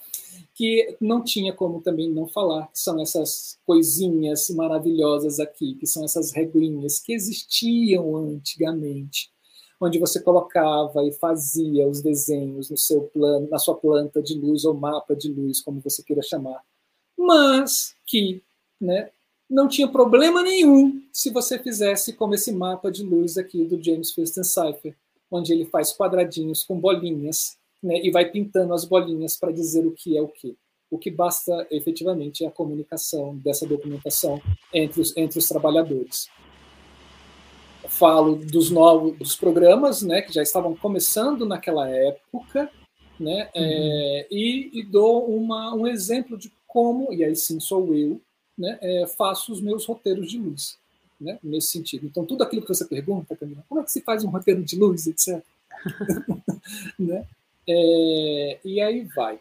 que não tinha como também não falar, que são essas coisinhas maravilhosas aqui, que são essas regrinhas que existiam antigamente, onde você colocava e fazia os desenhos no seu plano, na sua planta de luz ou mapa de luz, como você queira chamar, mas que, né, não tinha problema nenhum se você fizesse como esse mapa de luz aqui do James Firsten Cipher, onde ele faz quadradinhos com bolinhas né, e vai pintando as bolinhas para dizer o que é o que. O que basta efetivamente é a comunicação dessa documentação entre os, entre os trabalhadores. falo dos novos dos programas né, que já estavam começando naquela época, né, uhum. é, e, e, dou uma, um exemplo de como, e aí sim sou eu, né, é, faço os meus roteiros de luz, né, nesse sentido. Então, tudo aquilo que você pergunta, Camila, como é que se faz um roteiro de luz, etc. [laughs] né? É, e aí vai.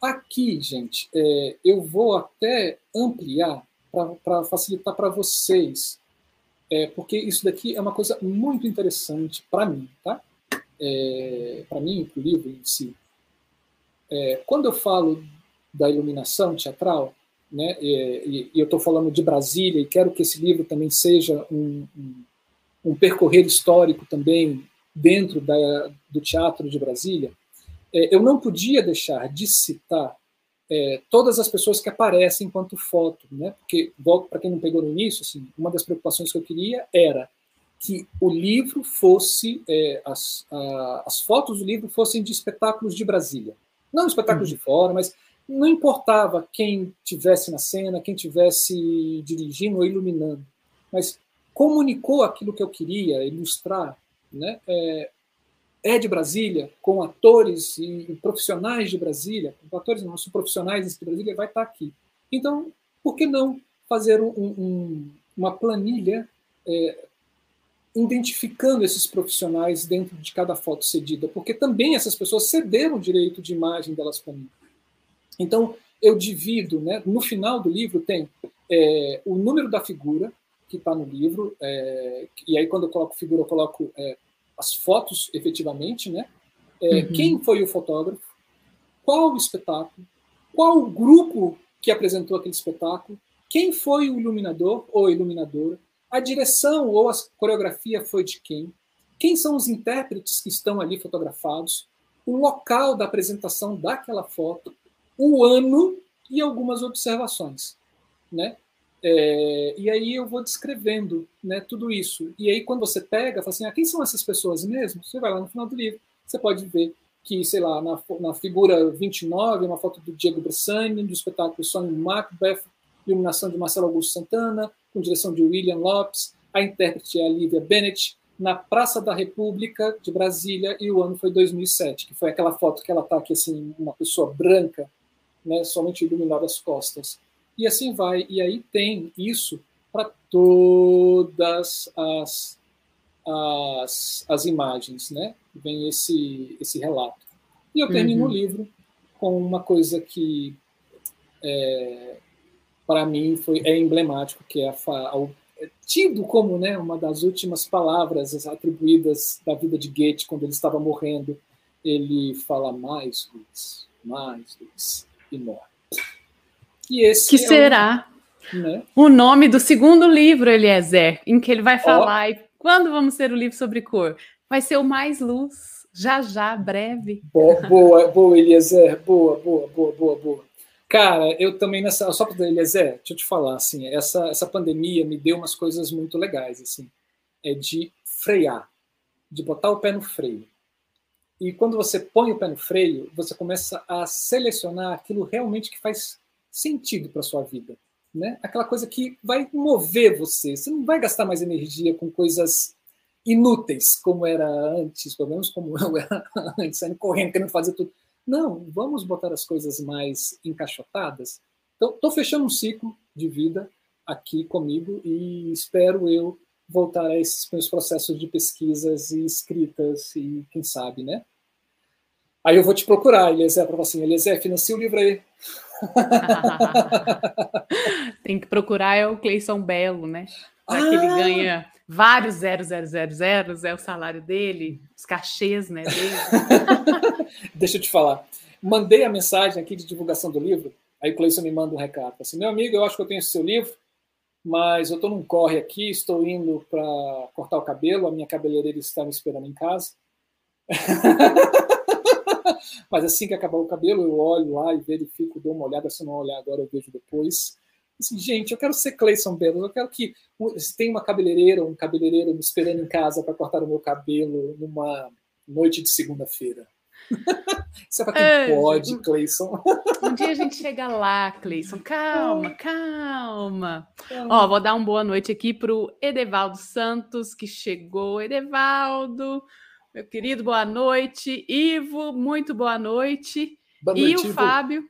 Aqui, gente, é, eu vou até ampliar para facilitar para vocês, é, porque isso daqui é uma coisa muito interessante para mim, tá? É, para mim, para o livro em si. É, quando eu falo da iluminação teatral, né? E, e eu estou falando de Brasília e quero que esse livro também seja um, um, um percorrer histórico também dentro da, do teatro de Brasília. É, eu não podia deixar de citar é, todas as pessoas que aparecem enquanto foto, né? Porque volto para quem não pegou no início, assim, uma das preocupações que eu queria era que o livro fosse é, as, a, as fotos do livro fossem de espetáculos de Brasília, não espetáculos uhum. de fora, mas não importava quem tivesse na cena, quem tivesse dirigindo ou iluminando, mas comunicou aquilo que eu queria ilustrar, né? É, é de Brasília, com atores e profissionais de Brasília, com atores não, profissionais de Brasília, vai estar aqui. Então, por que não fazer um, um, uma planilha é, identificando esses profissionais dentro de cada foto cedida? Porque também essas pessoas cederam o direito de imagem delas para mim. Então, eu divido, né? no final do livro tem é, o número da figura que está no livro, é, e aí quando eu coloco figura, eu coloco é, as fotos efetivamente, né? É, uhum. Quem foi o fotógrafo, qual o espetáculo, qual o grupo que apresentou aquele espetáculo, quem foi o iluminador ou iluminadora, a direção ou a coreografia foi de quem, quem são os intérpretes que estão ali fotografados, o local da apresentação daquela foto, o ano e algumas observações, né? É, e aí eu vou descrevendo né, tudo isso. E aí quando você pega, fala assim, ah, quem são essas pessoas mesmo? Você vai lá no final do livro, você pode ver que, sei lá, na, na figura 29, uma foto do Diego Bressani, do espetáculo Sonho Macbeth, iluminação de Marcelo Augusto Santana, com direção de William Lopes, a intérprete é a Lívia Bennett, na Praça da República de Brasília, e o ano foi 2007, que foi aquela foto que ela está aqui, assim, uma pessoa branca, né, somente iluminada as costas. E assim vai. E aí tem isso para todas as, as, as imagens, né? Vem esse, esse relato. E eu termino uhum. o livro com uma coisa que é, para mim foi é emblemático, que é, a, a, é tido como né, uma das últimas palavras atribuídas da vida de Goethe quando ele estava morrendo. Ele fala mais luz, mais luz e morre. E esse que é será o, né? o nome do segundo livro, Eliezer, em que ele vai falar. Oh. E quando vamos ter o livro sobre cor? Vai ser o Mais Luz, já já, breve. Boa, boa, boa Eliezer, boa, boa, boa, boa, boa. Cara, eu também nessa. Só para Eliezer, deixa eu te falar, assim, essa, essa pandemia me deu umas coisas muito legais, assim. É de frear, de botar o pé no freio. E quando você põe o pé no freio, você começa a selecionar aquilo realmente que faz sentido para sua vida, né? Aquela coisa que vai mover você. Você não vai gastar mais energia com coisas inúteis, como era antes, pelo menos como [laughs] eu era antes, saindo correndo, querendo fazer tudo. Não, vamos botar as coisas mais encaixotadas. Então, estou fechando um ciclo de vida aqui comigo e espero eu voltar a esses meus processos de pesquisas e escritas e quem sabe, né? Aí eu vou te procurar, Eliezer, para assim, Eliezer, financia o livro aí. [laughs] Tem que procurar é o Cleison Belo, né? Já ah! que ele ah! ganha vários 0000, é o salário dele, os cachês, né, dele. [laughs] Deixa eu te falar. Mandei a mensagem aqui de divulgação do livro, aí o Cleison me manda um recado. Assim, meu amigo, eu acho que eu tenho seu livro, mas eu estou num corre aqui, estou indo para cortar o cabelo, a minha cabeleireira está me esperando em casa. [laughs] mas assim que acabar o cabelo, eu olho lá e verifico, dou uma olhada, se não olhar agora, eu vejo depois. Assim, gente, eu quero ser Clayson Belo, eu quero que se tem uma cabeleireira, um cabeleireiro me esperando em casa para cortar o meu cabelo numa noite de segunda-feira. [laughs] Isso é para quem é, pode, Cleison. [laughs] Um dia a gente chega lá, Cleison. Calma, calma. Ó, vou dar uma boa noite aqui para o Edevaldo Santos, que chegou. Edevaldo, meu querido, boa noite. Ivo, muito boa noite. Boa noite e o Ivo. Fábio.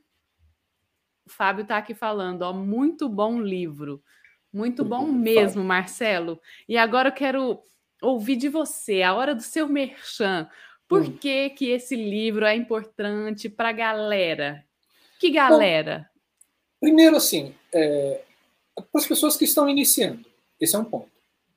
O Fábio está aqui falando, ó, muito bom livro. Muito bom mesmo, Marcelo. E agora eu quero ouvir de você, a hora do seu merchan. Por hum. que, que esse livro é importante para a galera? Que galera? Bom, primeiro, assim, é, para as pessoas que estão iniciando, esse é um ponto,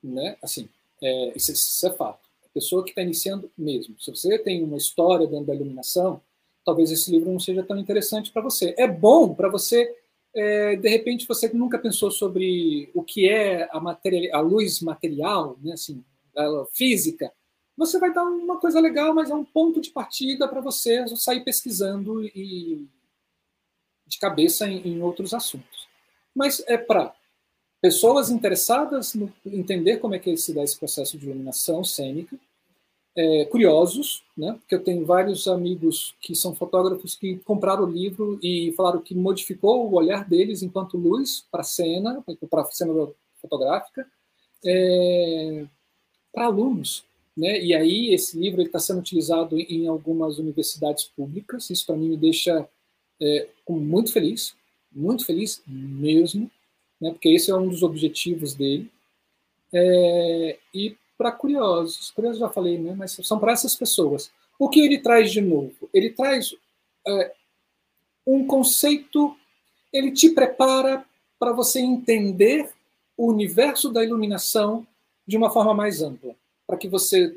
né? Assim, é, isso, isso, é fato. Pessoa que está iniciando mesmo. Se você tem uma história dentro da iluminação, talvez esse livro não seja tão interessante para você. É bom para você, é, de repente, você nunca pensou sobre o que é a, materia, a luz material, né? Assim, a física você vai dar uma coisa legal, mas é um ponto de partida para você sair pesquisando e de cabeça em, em outros assuntos. Mas é para pessoas interessadas no entender como é que se dá esse processo de iluminação cênica, é, curiosos, né? Porque eu tenho vários amigos que são fotógrafos que compraram o livro e falaram que modificou o olhar deles enquanto luz para cena, para cena fotográfica, é, para alunos né? E aí esse livro está sendo utilizado em algumas universidades públicas. Isso para mim me deixa é, muito feliz, muito feliz mesmo, né? porque esse é um dos objetivos dele. É, e para curiosos, curiosos já falei, né? mas são para essas pessoas. O que ele traz de novo? Ele traz é, um conceito, ele te prepara para você entender o universo da iluminação de uma forma mais ampla para que você,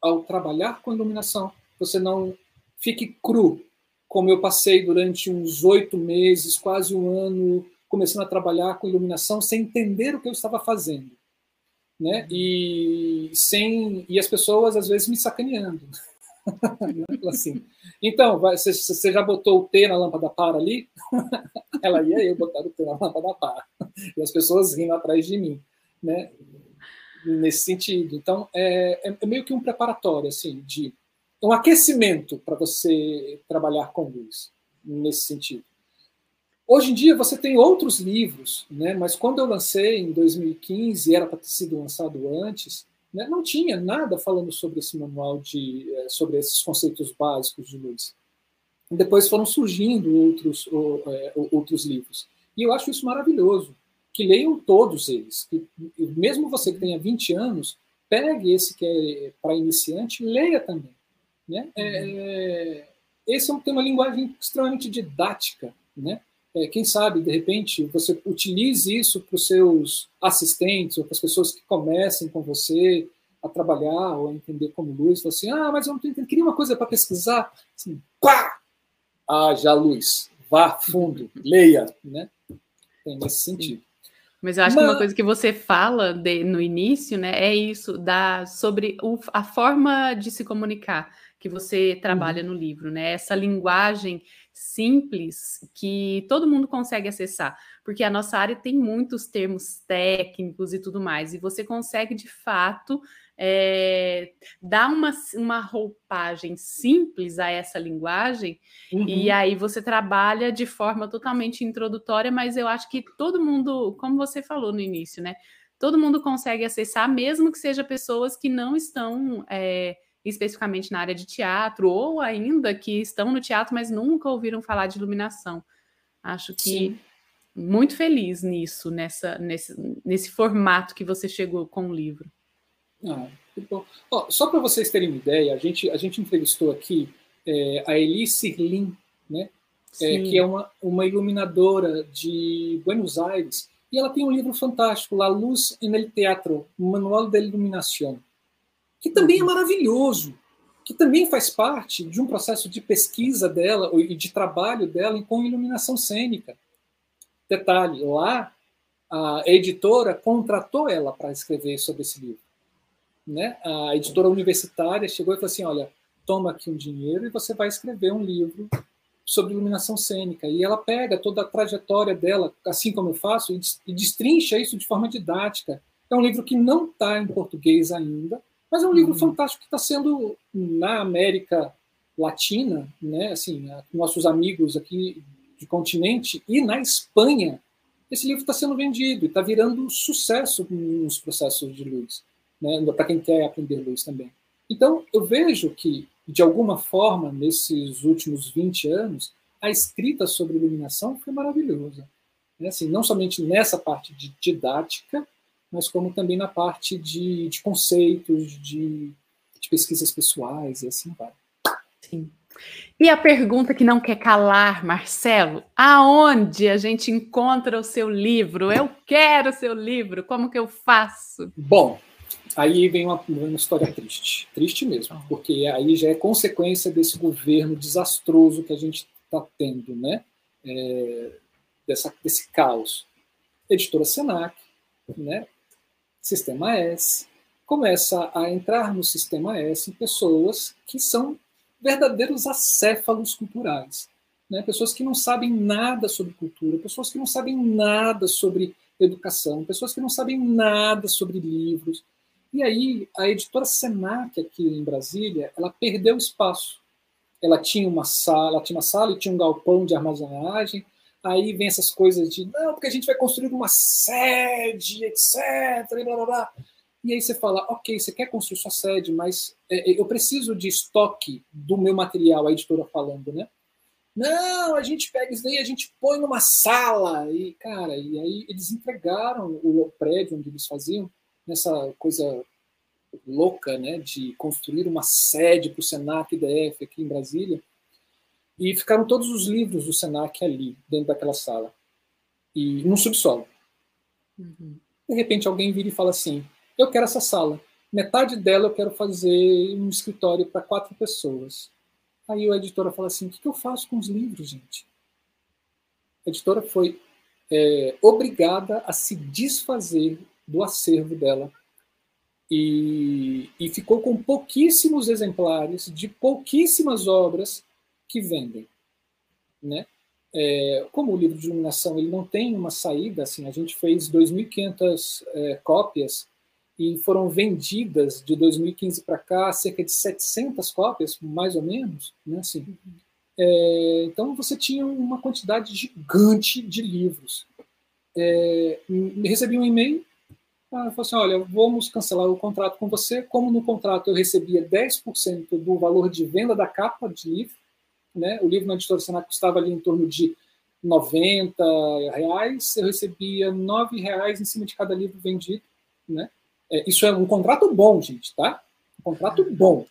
ao trabalhar com iluminação, você não fique cru, como eu passei durante uns oito meses, quase um ano, começando a trabalhar com iluminação sem entender o que eu estava fazendo, né? E sem e as pessoas às vezes me sacaneando, [laughs] assim. Então, você já botou o T na lâmpada para ali? [laughs] Ela ia eu botar o T na lâmpada para e as pessoas rindo atrás de mim, né? nesse sentido. Então, é, é, é meio que um preparatório, assim, de um aquecimento para você trabalhar com luz, nesse sentido. Hoje em dia você tem outros livros, né? mas quando eu lancei em 2015, era para ter sido lançado antes, né? não tinha nada falando sobre esse manual, de, eh, sobre esses conceitos básicos de luz. Depois foram surgindo outros, eh, outros livros. E eu acho isso maravilhoso, que leiam todos eles. Que, mesmo você que tenha 20 anos, pegue esse que é para iniciante leia também. Né? É, uhum. É, esse é um, tem uma linguagem extremamente didática. Né? É, quem sabe, de repente, você utilize isso para os seus assistentes ou para as pessoas que comecem com você a trabalhar ou a entender como luz. Fala assim, ah, mas eu não entendendo, queria uma coisa para pesquisar. Assim, pá! Haja luz, vá fundo, leia. Né? Tem nesse sentido. Mas eu acho Mas... que uma coisa que você fala de, no início, né, é isso, da, sobre o, a forma de se comunicar que você trabalha uhum. no livro, né? Essa linguagem simples que todo mundo consegue acessar, porque a nossa área tem muitos termos técnicos e tudo mais, e você consegue de fato é, dá uma, uma roupagem simples a essa linguagem, uhum. e aí você trabalha de forma totalmente introdutória, mas eu acho que todo mundo, como você falou no início, né? todo mundo consegue acessar, mesmo que seja pessoas que não estão é, especificamente na área de teatro, ou ainda que estão no teatro, mas nunca ouviram falar de iluminação. Acho que Sim. muito feliz nisso, nessa, nesse, nesse formato que você chegou com o livro. Ah, Ó, só para vocês terem uma ideia, a gente, a gente entrevistou aqui é, a Elise Lin, né? É, que é uma, uma iluminadora de Buenos Aires, e ela tem um livro fantástico, La Luz en el Teatro, Manual de Iluminação, que também é uhum. maravilhoso, que também faz parte de um processo de pesquisa dela e de trabalho dela com iluminação cênica. Detalhe, lá a editora contratou ela para escrever sobre esse livro. Né? A editora universitária chegou e falou assim: olha, toma aqui um dinheiro e você vai escrever um livro sobre iluminação cênica. E ela pega toda a trajetória dela, assim como eu faço, e destrincha isso de forma didática. É um livro que não está em português ainda, mas é um livro uhum. fantástico que está sendo na América Latina, né? Assim, nossos amigos aqui de continente e na Espanha, esse livro está sendo vendido e está virando sucesso nos processos de luz, né? Para quem quer aprender luz também. Então, eu vejo que de alguma forma, nesses últimos 20 anos, a escrita sobre iluminação foi maravilhosa. Né? Assim, não somente nessa parte de didática, mas como também na parte de, de conceitos, de, de, pesquisas pessoais e assim vai. Sim. E a pergunta que não quer calar, Marcelo, aonde a gente encontra o seu livro? Eu quero o seu livro, como que eu faço? Bom, Aí vem uma, uma história triste, triste mesmo, ah. porque aí já é consequência desse governo desastroso que a gente está tendo, né? É, dessa, desse caos. Editora Senac, né? Sistema S, começa a entrar no Sistema S pessoas que são verdadeiros acéfalos culturais. Né? Pessoas que não sabem nada sobre cultura, pessoas que não sabem nada sobre educação, pessoas que não sabem nada sobre livros, e aí, a editora Senac aqui em Brasília, ela perdeu espaço. Ela tinha uma sala, tinha uma sala e tinha um galpão de armazenagem. Aí vem essas coisas de, não, porque a gente vai construir uma sede, etc, e blá blá blá. E aí você fala, ok, você quer construir sua sede, mas é, é eu preciso de estoque do meu material, a editora falando, né? Não, a gente pega isso daí, a gente põe numa sala. E, cara, e aí eles entregaram o prédio onde eles faziam nessa coisa louca né, de construir uma sede para o Senac DF aqui em Brasília. E ficaram todos os livros do Senac ali, dentro daquela sala, e no subsolo. Uhum. De repente, alguém vira e fala assim: Eu quero essa sala. Metade dela eu quero fazer um escritório para quatro pessoas. Aí a editora fala assim: O que eu faço com os livros, gente? A editora foi é, obrigada a se desfazer do acervo dela. E, e ficou com pouquíssimos exemplares de pouquíssimas obras que vendem. Né? É, como o livro de iluminação ele não tem uma saída, assim, a gente fez 2.500 é, cópias e foram vendidas de 2015 para cá cerca de 700 cópias, mais ou menos, né? Assim, uhum. é, então você tinha uma quantidade gigante de livros. É, recebi um e-mail ela falou assim: olha, vamos cancelar o contrato com você. Como no contrato eu recebia 10% do valor de venda da capa de livro, né? o livro na editora Senac custava ali em torno de 90 reais, eu recebia 9 reais em cima de cada livro vendido. Né? É, isso é um contrato bom, gente, tá? Um contrato bom.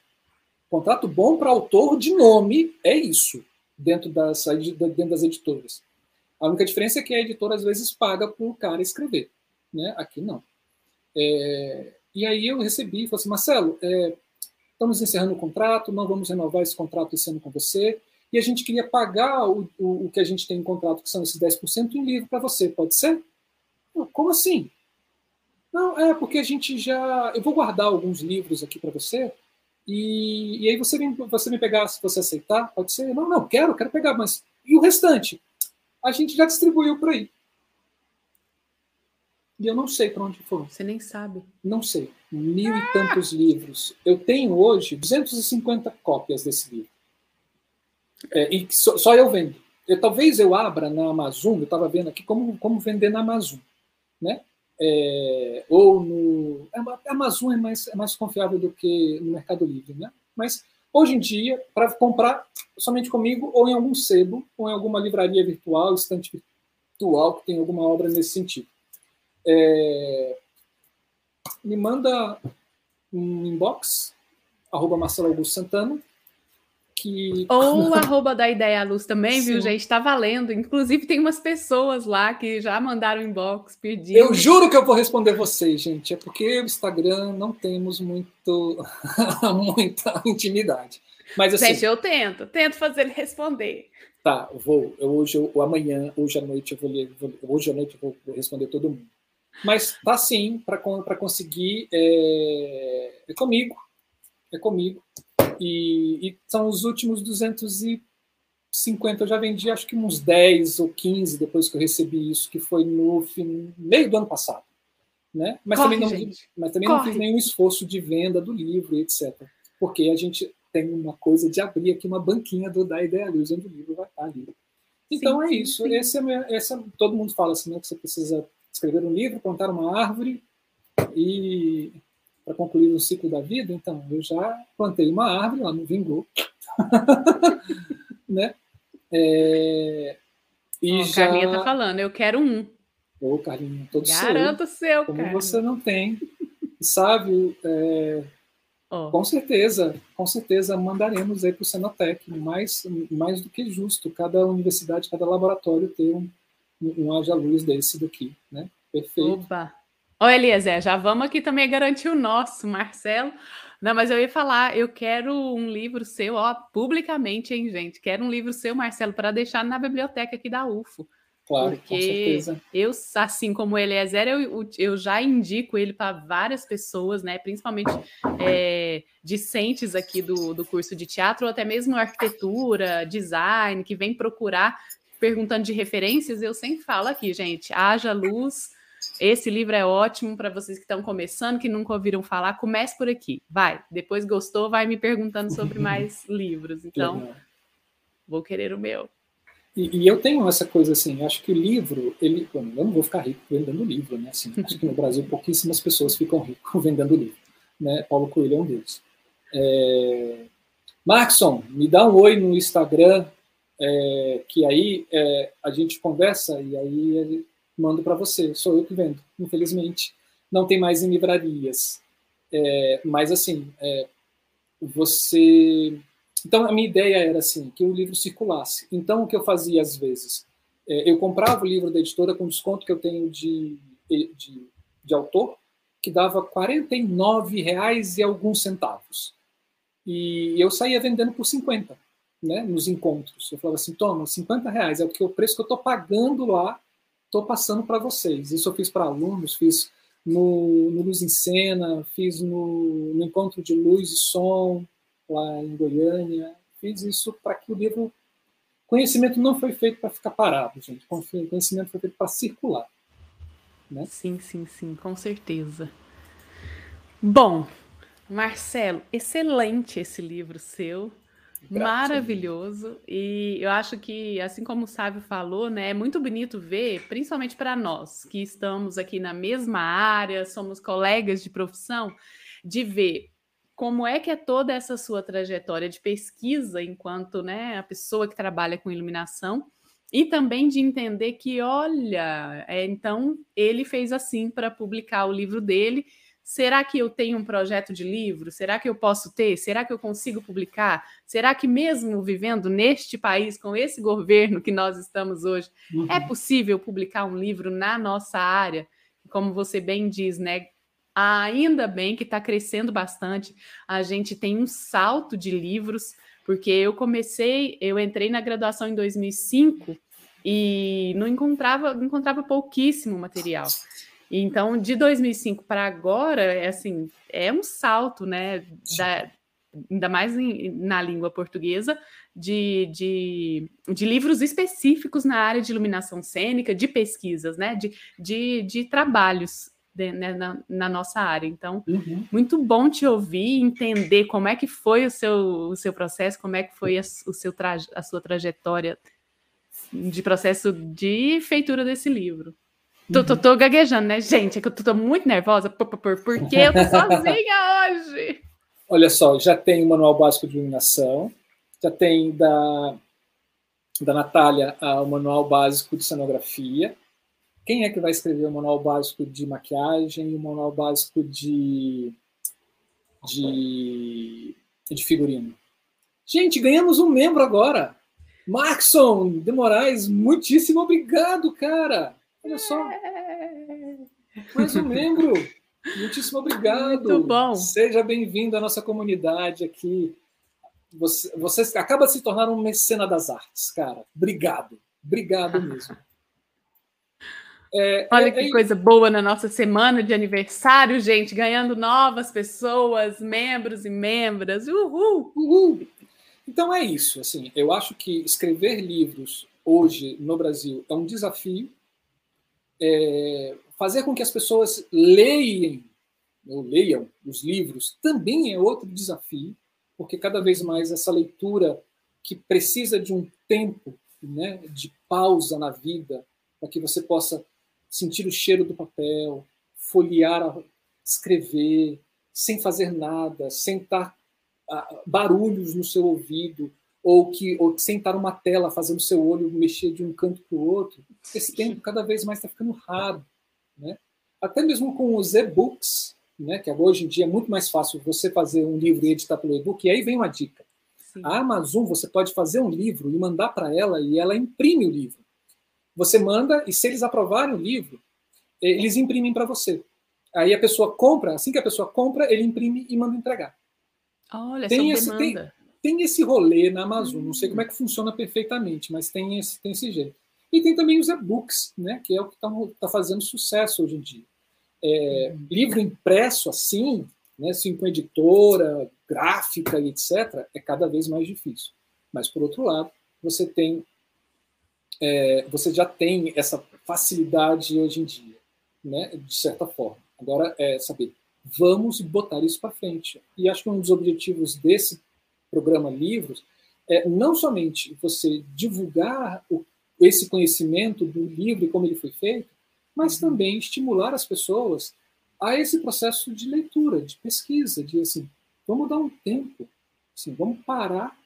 Um contrato bom para autor de nome é isso, dentro das, dentro das editoras. A única diferença é que a editora às vezes paga para o cara escrever. Né? Aqui não. É, e aí eu recebi e falei assim, Marcelo, é, estamos encerrando o contrato, não vamos renovar esse contrato esse ano com você, e a gente queria pagar o, o, o que a gente tem em contrato, que são esses 10% em livro para você, pode ser? Como assim? Não, é porque a gente já. Eu vou guardar alguns livros aqui para você, e, e aí você, vem, você me pegar, se você aceitar, pode ser? Não, não, quero, quero pegar, mas. E o restante? A gente já distribuiu por aí. E eu não sei para onde foram. Você nem sabe. Não sei. Mil e tantos livros. Eu tenho hoje 250 cópias desse livro. É, e só, só, eu vendo. Eu, talvez eu abra na Amazon, eu estava vendo aqui como, como vender na Amazon. Né? é, ou no. A Amazon é mais, é mais confiável do que no Mercado Livre, né? Mas hoje em dia, para comprar somente comigo, ou em algum sebo, ou em alguma livraria virtual, estante virtual, que tem alguma obra nesse sentido. É, me manda um inbox, arroba Marcelo Augusto Santana, que... Ou [laughs] arroba da Ideia à Luz também, Sim. viu, gente? Está valendo. Inclusive, tem umas pessoas lá que já mandaram inbox pedindo. Eu juro que eu vou responder vocês, gente. É porque o Instagram não temos muito [laughs] muita intimidade. Mas assim. Gente, eu tento, tento fazer ele responder. Tá, vou. Eu, hoje, eu, amanhã, hoje à noite, eu vou, ler, hoje à noite eu vou responder todo mundo. Mas tá sim, para conseguir. É, é comigo. É comigo. E, e, são os últimos 250. Eu já vendi acho que uns 10 ou 15 depois que eu recebi isso, que foi no fim, meio do ano passado. Né? Mas, Corre, também não, mas também não fiz nenhum esforço de venda do livro, etc. Porque a gente tem uma coisa de abrir aqui uma banquinha do da Ideia Luz, onde o livro vai estar ali. Então sim, é isso. Sim. Esse é, meu, esse é todo mundo fala assim, né, que você precisa escrever um livro, plantar uma árvore e para concluir o ciclo da vida, então eu já plantei uma árvore, ela não vingou, [laughs] né? É, e oh, já... Carlinha tá falando, eu quero um. Ô, Carlinha, todo Garanto seu. seu, Como Carlinha. você não tem. Sabe, é, oh. com certeza, com certeza mandaremos aí para o Senotec, mais, mais do que justo, cada universidade, cada laboratório ter um, um haja luz desse daqui, né? Perfeito. Opa! Ô, Eliezer, já vamos aqui também garantir o nosso, Marcelo. Não, mas eu ia falar, eu quero um livro seu, ó, publicamente, hein, gente? Quero um livro seu, Marcelo, para deixar na biblioteca aqui da UFO. Claro, com certeza. eu, assim como o Eliezer, eu, eu já indico ele para várias pessoas, né? Principalmente é, discentes aqui do, do curso de teatro, ou até mesmo arquitetura, design, que vem procurar perguntando de referências, eu sempre falo aqui, gente, haja luz. Esse livro é ótimo para vocês que estão começando, que nunca ouviram falar. Comece por aqui, vai. Depois gostou, vai me perguntando sobre [laughs] mais livros. Então, vou querer o meu. E, e, eu tenho essa coisa assim, acho que o livro, ele, eu não vou ficar rico vendendo livro, né? Assim, acho que no Brasil pouquíssimas pessoas ficam ricos [laughs] vendendo livro, né? Paulo Coelho é um deles. É... Markson, me dá um oi no Instagram, é, que aí é, a gente conversa e aí ele manda para você. Sou eu que vendo, infelizmente. Não tem mais em livrarias. É, mas assim, é, você. Então a minha ideia era assim que o livro circulasse. Então o que eu fazia às vezes, é, eu comprava o livro da editora com desconto que eu tenho de, de, de autor, que dava R$ 49,00 e alguns centavos. E eu saía vendendo por 50 né, nos encontros. Eu falava assim, toma, 50 reais é o preço que eu estou pagando lá, estou passando para vocês. Isso eu fiz para alunos, fiz no, no Luz em Cena, fiz no, no Encontro de Luz e Som, lá em Goiânia. Fiz isso para que o livro... Conhecimento não foi feito para ficar parado, gente. Conhecimento foi feito para circular. Né? Sim, sim, sim, com certeza. Bom, Marcelo, excelente esse livro seu. Maravilhoso. E eu acho que, assim como o Sávio falou, né, é muito bonito ver, principalmente para nós que estamos aqui na mesma área, somos colegas de profissão, de ver como é que é toda essa sua trajetória de pesquisa enquanto né, a pessoa que trabalha com iluminação e também de entender que, olha, é, então ele fez assim para publicar o livro dele Será que eu tenho um projeto de livro? Será que eu posso ter? Será que eu consigo publicar? Será que, mesmo vivendo neste país, com esse governo que nós estamos hoje, uhum. é possível publicar um livro na nossa área? Como você bem diz, né? Ainda bem que está crescendo bastante. A gente tem um salto de livros, porque eu comecei, eu entrei na graduação em 2005 e não encontrava, encontrava pouquíssimo material. Então, de 2005 para agora, é assim, é um salto, né? Da, ainda mais em, na língua portuguesa, de, de, de, livros específicos na área de iluminação cênica, de pesquisas, né? De, de, de trabalhos de, né, na, na, nossa área. Então, uhum. muito bom te ouvir, entender como é que foi o seu, o seu processo, como é que foi a, o seu a sua trajetória de processo de feitura desse livro. Tô, tô, tô, gaguejando, né, gente? É que eu tô, tô muito nervosa porque eu tô [laughs] sozinha hoje. Olha só, já tem o Manual Básico de Iluminação, já tem da, da Natália o Manual Básico de Cenografia. Quem é que vai escrever o Manual Básico de Maquiagem e o Manual Básico de, de, de figurino? Gente, ganhamos um membro agora. Maxon de Moraes, muitíssimo obrigado, cara. Olha só. Mais um membro. Muitíssimo obrigado. Muito bom. Seja bem-vindo à nossa comunidade aqui. Você, você acaba de se tornar um mecena das artes, cara. Obrigado. Obrigado [laughs] mesmo. É, Olha é, que é... coisa boa na nossa semana de aniversário, gente, ganhando novas pessoas, membros e membras. Uhul! Uhul! Então é isso. Assim, eu acho que escrever livros hoje no Brasil é um desafio. É, fazer com que as pessoas leiam, ou leiam os livros também é outro desafio, porque cada vez mais essa leitura que precisa de um tempo né, de pausa na vida, para que você possa sentir o cheiro do papel, folhear, escrever, sem fazer nada, sem estar uh, barulhos no seu ouvido, ou que ou sem estar uma tela fazendo seu olho mexer de um canto para o outro. Esse tempo cada vez mais está ficando raro. Né? Até mesmo com os e-books, né, que hoje em dia é muito mais fácil você fazer um livro e editar pelo e-book, e aí vem uma dica. Sim. A Amazon, você pode fazer um livro e mandar para ela e ela imprime o livro. Você manda e se eles aprovarem o livro, eles imprimem para você. Aí a pessoa compra, assim que a pessoa compra, ele imprime e manda entregar. Olha, tem esse, tem, tem, esse rolê na Amazon. Hum. Não sei como é que funciona perfeitamente, mas tem esse, tem esse jeito. E tem também os e-books, né, que é o que está tá fazendo sucesso hoje em dia. É, livro impresso assim, né, assim, com editora, gráfica e etc., é cada vez mais difícil. Mas, por outro lado, você tem é, você já tem essa facilidade hoje em dia, né, de certa forma. Agora é saber, vamos botar isso para frente. E acho que um dos objetivos desse programa Livros é não somente você divulgar o esse conhecimento do livro e como ele foi feito, mas uhum. também estimular as pessoas a esse processo de leitura, de pesquisa, de assim, vamos dar um tempo, assim, vamos parar,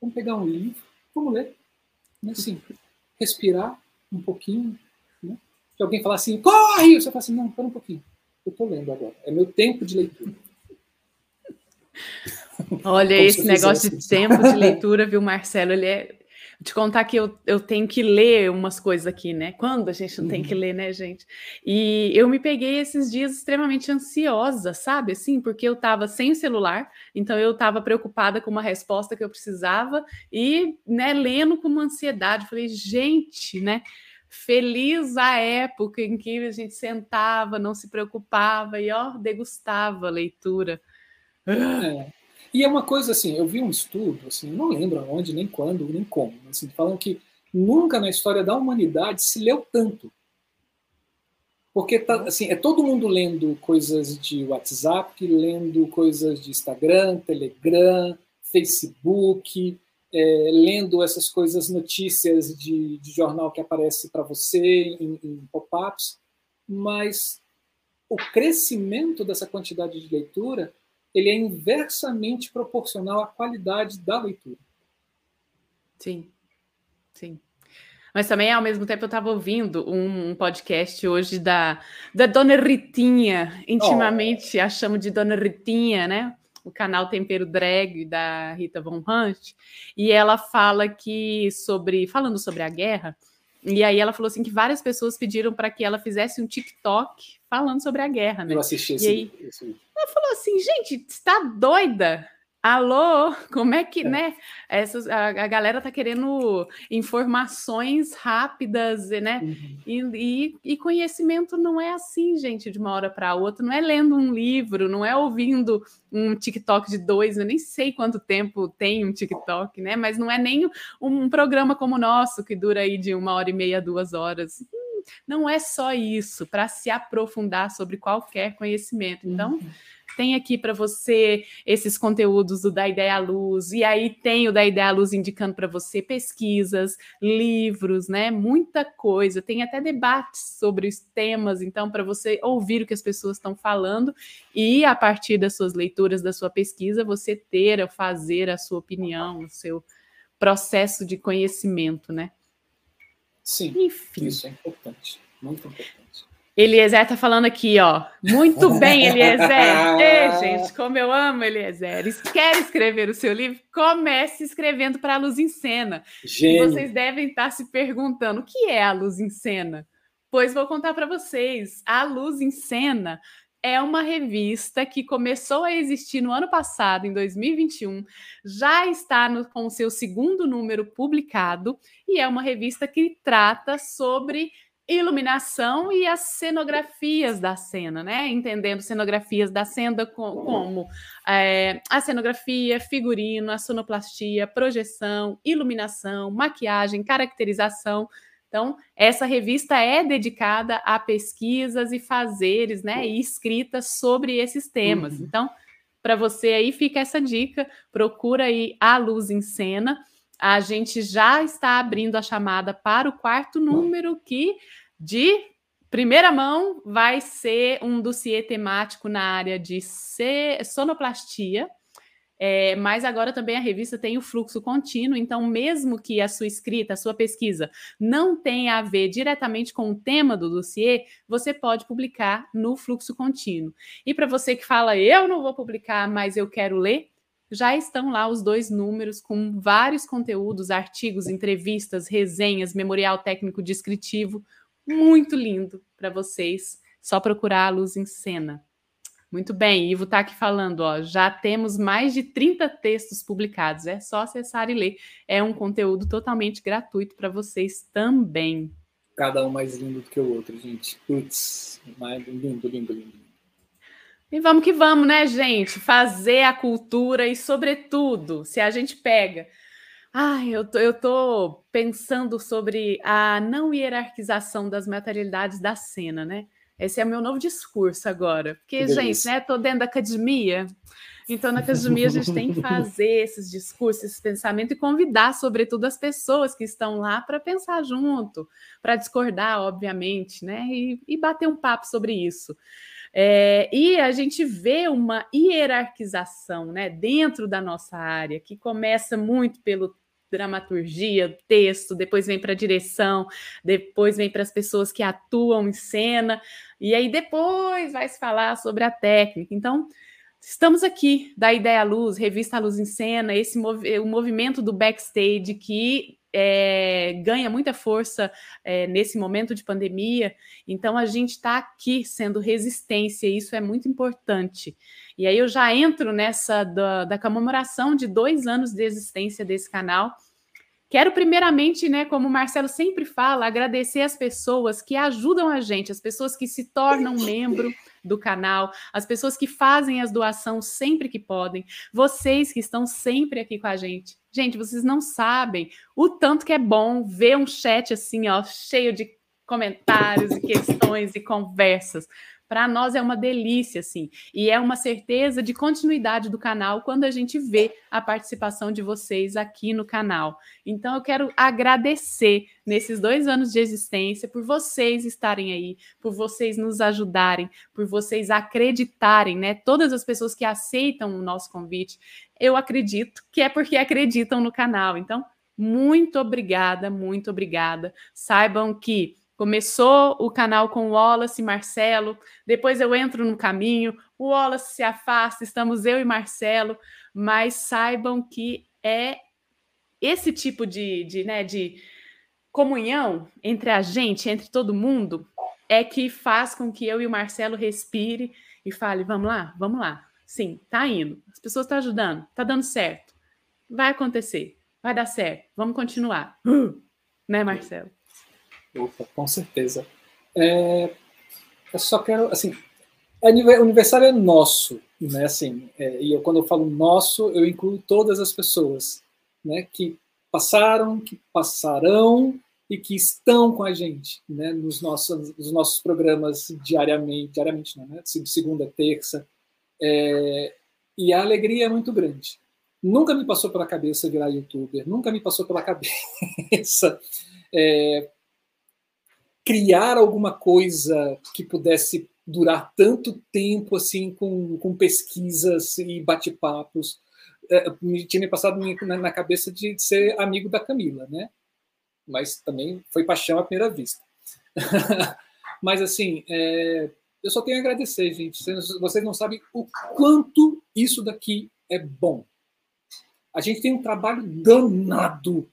vamos pegar um livro, vamos ler, né, assim, [laughs] respirar um pouquinho, né? Se alguém falar assim, corre, você fala assim, não, espera um pouquinho, eu estou lendo agora, é meu tempo de leitura. [laughs] Olha, esse negócio de tempo de leitura, viu, Marcelo, ele é te contar que eu, eu tenho que ler umas coisas aqui, né? Quando a gente não uhum. tem que uhum. ler, né, gente? E eu me peguei esses dias extremamente ansiosa, sabe? Assim, porque eu tava sem o celular, então eu tava preocupada com uma resposta que eu precisava e, né, lendo com uma ansiedade. Falei, gente, né? Feliz a época em que a gente sentava, não se preocupava e, ó, degustava a leitura. É. E é uma coisa assim, eu vi um estudo, assim, não lembro aonde, nem quando, nem como, assim, falando que nunca na história da humanidade se leu tanto. Porque tá, assim, é todo mundo lendo coisas de WhatsApp, lendo coisas de Instagram, Telegram, Facebook, é, lendo essas coisas, notícias de, de jornal que aparece para você em, em pop-ups, mas o crescimento dessa quantidade de leitura ele é inversamente proporcional à qualidade da leitura. Sim, sim. Mas também, ao mesmo tempo, eu estava ouvindo um, podcast hoje da, da Dona Ritinha, intimamente oh. a chamo de Dona Ritinha, né? O canal Tempero Drag da Rita Von Hunt, e ela fala que sobre, falando sobre a guerra, e aí ela falou assim que várias pessoas pediram para que ela fizesse um TikTok falando sobre a guerra, né? Eu assisti esse, aí, esse... Ela falou assim, gente, está doida? Alô, como é que, é. né? Essas, a, a, galera tá querendo informações rápidas, né? Uhum. E, e, e, conhecimento não é assim, gente, de uma hora para outra. Não é lendo um livro, não é ouvindo um TikTok de dois, eu nem sei quanto tempo tem um TikTok, né? Mas não é nem um, um programa como o nosso, que dura aí de uma hora e meia, duas horas não é só isso, para se aprofundar sobre qualquer conhecimento. Então, uhum tem aqui para você esses conteúdos do Da Ideia à Luz, e aí tem o Da Ideia à Luz indicando para você pesquisas, livros, né? Muita coisa. Tem até debates sobre os temas, então, para você ouvir o que as pessoas estão falando e, a partir das suas leituras, da sua pesquisa, você ter, fazer a sua opinião, o seu processo de conhecimento, né? Sim, Enfim. isso é importante, muito importante. Eliezer está falando aqui, ó. Muito bem, Eliezer. [laughs] Ei, gente, como eu amo Eliezer. Quer escrever o seu livro? Comece escrevendo para a Luz em Cena. Gênio. Vocês devem estar se perguntando o que é a Luz em Cena? Pois vou contar para vocês. A Luz em Cena é uma revista que começou a existir no ano passado, em 2021, já está no, com o seu segundo número publicado, e é uma revista que trata sobre iluminação e as cenografias da cena, né? Entendendo cenografias da cena como é, a cenografia, figurino, a sonoplastia, projeção, iluminação, maquiagem, caracterização. Então, essa revista é dedicada a pesquisas e fazeres, né? E escritas sobre esses temas. Uhum. Então, para você aí fica essa dica, procura aí a luz em cena a gente já está abrindo a chamada para o quarto número, que de primeira mão vai ser um dossiê temático na área de sonoplastia. É, mas agora também a revista tem o fluxo contínuo, então, mesmo que a sua escrita, a sua pesquisa não tenha a ver diretamente com o tema do dossiê, você pode publicar no fluxo contínuo. E para você que fala, eu não vou publicar, mas eu quero ler, já estão lá os dois números com vários conteúdos, artigos, entrevistas, resenhas, memorial técnico descritivo, muito lindo para vocês. Só procurar a luz em cena. Muito bem, Ivo está aqui falando, ó, já temos mais de 30 textos publicados, é só acessar e ler. É um conteúdo totalmente gratuito para vocês também. Cada um mais lindo do que o outro, gente. Putz, lindo, lindo, lindo. E vamos que vamos, né, gente? Fazer a cultura e, sobretudo, se a gente pega. Ai, eu tô, eu tô pensando sobre a não hierarquização das materialidades da cena, né? Esse é o meu novo discurso agora. Porque, gente, né, tô dentro da academia, então na academia a gente tem que fazer [laughs] esses discursos, esse pensamento e convidar, sobretudo, as pessoas que estão lá para pensar junto, para discordar, obviamente, né? E, e bater um papo sobre isso. É, e a gente vê uma hierarquização né, dentro da nossa área, que começa muito pelo dramaturgia, texto, depois vem para a direção, depois vem para as pessoas que atuam em cena, e aí depois vai se falar sobre a técnica. Então, estamos aqui da Ideia Luz, Revista Luz em Cena, esse mov o movimento do backstage que é, ganha muita força é, nesse momento de pandemia. Então, a gente está aqui sendo resistência, e isso é muito importante. E aí eu já entro nessa da, da comemoração de dois anos de existência desse canal. Quero primeiramente, né, como o Marcelo sempre fala, agradecer as pessoas que ajudam a gente, as pessoas que se tornam [laughs] membro do canal, as pessoas que fazem as doações sempre que podem, vocês que estão sempre aqui com a gente. Gente, vocês não sabem o tanto que é bom ver um chat assim, ó, cheio de comentários e questões e conversas. Para nós é uma delícia, assim, e é uma certeza de continuidade do canal quando a gente vê a participação de vocês aqui no canal. Então, eu quero agradecer nesses dois anos de existência por vocês estarem aí, por vocês nos ajudarem, por vocês acreditarem, né? Todas as pessoas que aceitam o nosso convite, eu acredito que é porque acreditam no canal. Então, muito obrigada, muito obrigada. Saibam que Começou o canal com Wallace e Marcelo, depois eu entro no caminho, o Wallace se afasta, estamos eu e Marcelo, mas saibam que é esse tipo de, de, né, de comunhão entre a gente, entre todo mundo, é que faz com que eu e o Marcelo respire e fale: vamos lá, vamos lá. Sim, tá indo. As pessoas estão ajudando, tá dando certo. Vai acontecer, vai dar certo, vamos continuar. Uh, [gasps] né, Marcelo? Opa, com certeza. É, eu só quero, assim, o aniversário é nosso, né? Assim, é, e eu, quando eu falo nosso, eu incluo todas as pessoas, né? Que passaram, que passarão e que estão com a gente né, nos, nossos, nos nossos programas diariamente, diariamente não, né, segunda, terça, é, e a alegria é muito grande. Nunca me passou pela cabeça virar youtuber, nunca me passou pela cabeça [laughs] é, criar alguma coisa que pudesse durar tanto tempo assim com, com pesquisas e bate-papos. É, tinha me passado na, cabeça de ser amigo da Camila, né? Mas também foi paixão à primeira vista. [laughs] Mas assim, é, eu só tenho a agradecer, gente. Vocês não sabem o quanto isso daqui é bom. A gente tem um trabalho danado,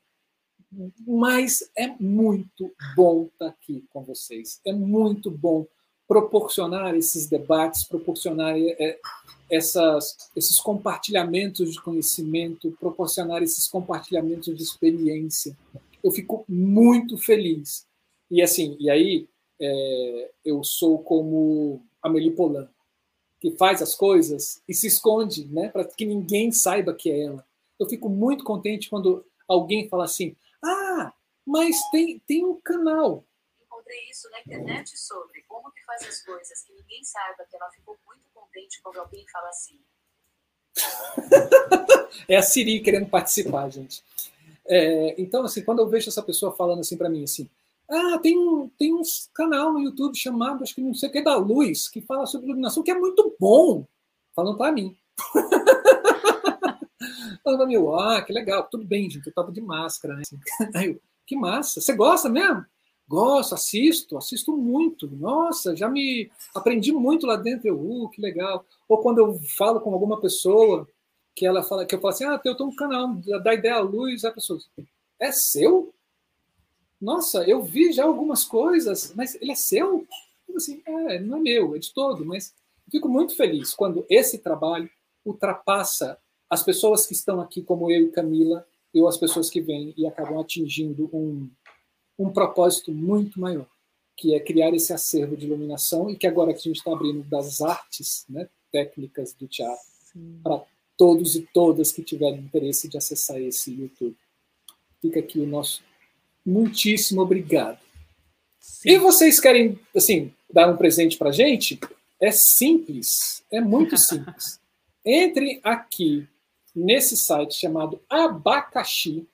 mas é muito bom estar aqui com vocês. É muito bom proporcionar esses debates, proporcionar é, essas, esses compartilhamentos de conhecimento, proporcionar esses compartilhamentos de experiência. Eu fico muito feliz. E assim, e aí é, eu sou como Amélie Polan, que faz as coisas e se esconde, né, para que ninguém saiba que é ela. Eu fico muito contente quando alguém fala assim: "Ah, mas tem tem um canal". Encontrei isso na internet sobre como que faz as coisas que ninguém saiba que ela ficou muito contente quando alguém fala assim. [laughs] é a Siri querendo participar, gente. É, então, assim, quando eu vejo essa pessoa falando assim para mim, assim, ah, tem um, tem um canal no YouTube chamado, acho que não sei o que, da Luz, que fala sobre iluminação, que é muito bom. Falando para mim. [laughs] falando para mim, ah, que legal, tudo bem, gente, eu tava de máscara, né? Aí eu, que massa, você gosta mesmo? Gosto, assisto, assisto muito. Nossa, já me aprendi muito lá dentro. Eu, uh, que legal. Ou quando eu falo com alguma pessoa que ela fala, que eu falo assim, ah, eu tenho um canal da Ideia à Luz, a pessoa, é seu? nossa, eu vi já algumas coisas, mas ele é seu? Eu assim, é, não é meu, é de todo, mas fico muito feliz quando esse trabalho ultrapassa as pessoas que estão aqui, como eu e Camila, ou as pessoas que vêm e acabam atingindo um, um propósito muito maior, que é criar esse acervo de iluminação e que agora que a gente está abrindo das artes né, técnicas do teatro para todos e todas que tiverem interesse de acessar esse YouTube. Fica aqui o nosso muitíssimo obrigado. Sim. E vocês querem, assim, dar um presente para gente? É simples, é muito [laughs] simples. Entre aqui nesse site chamado Abacaxi,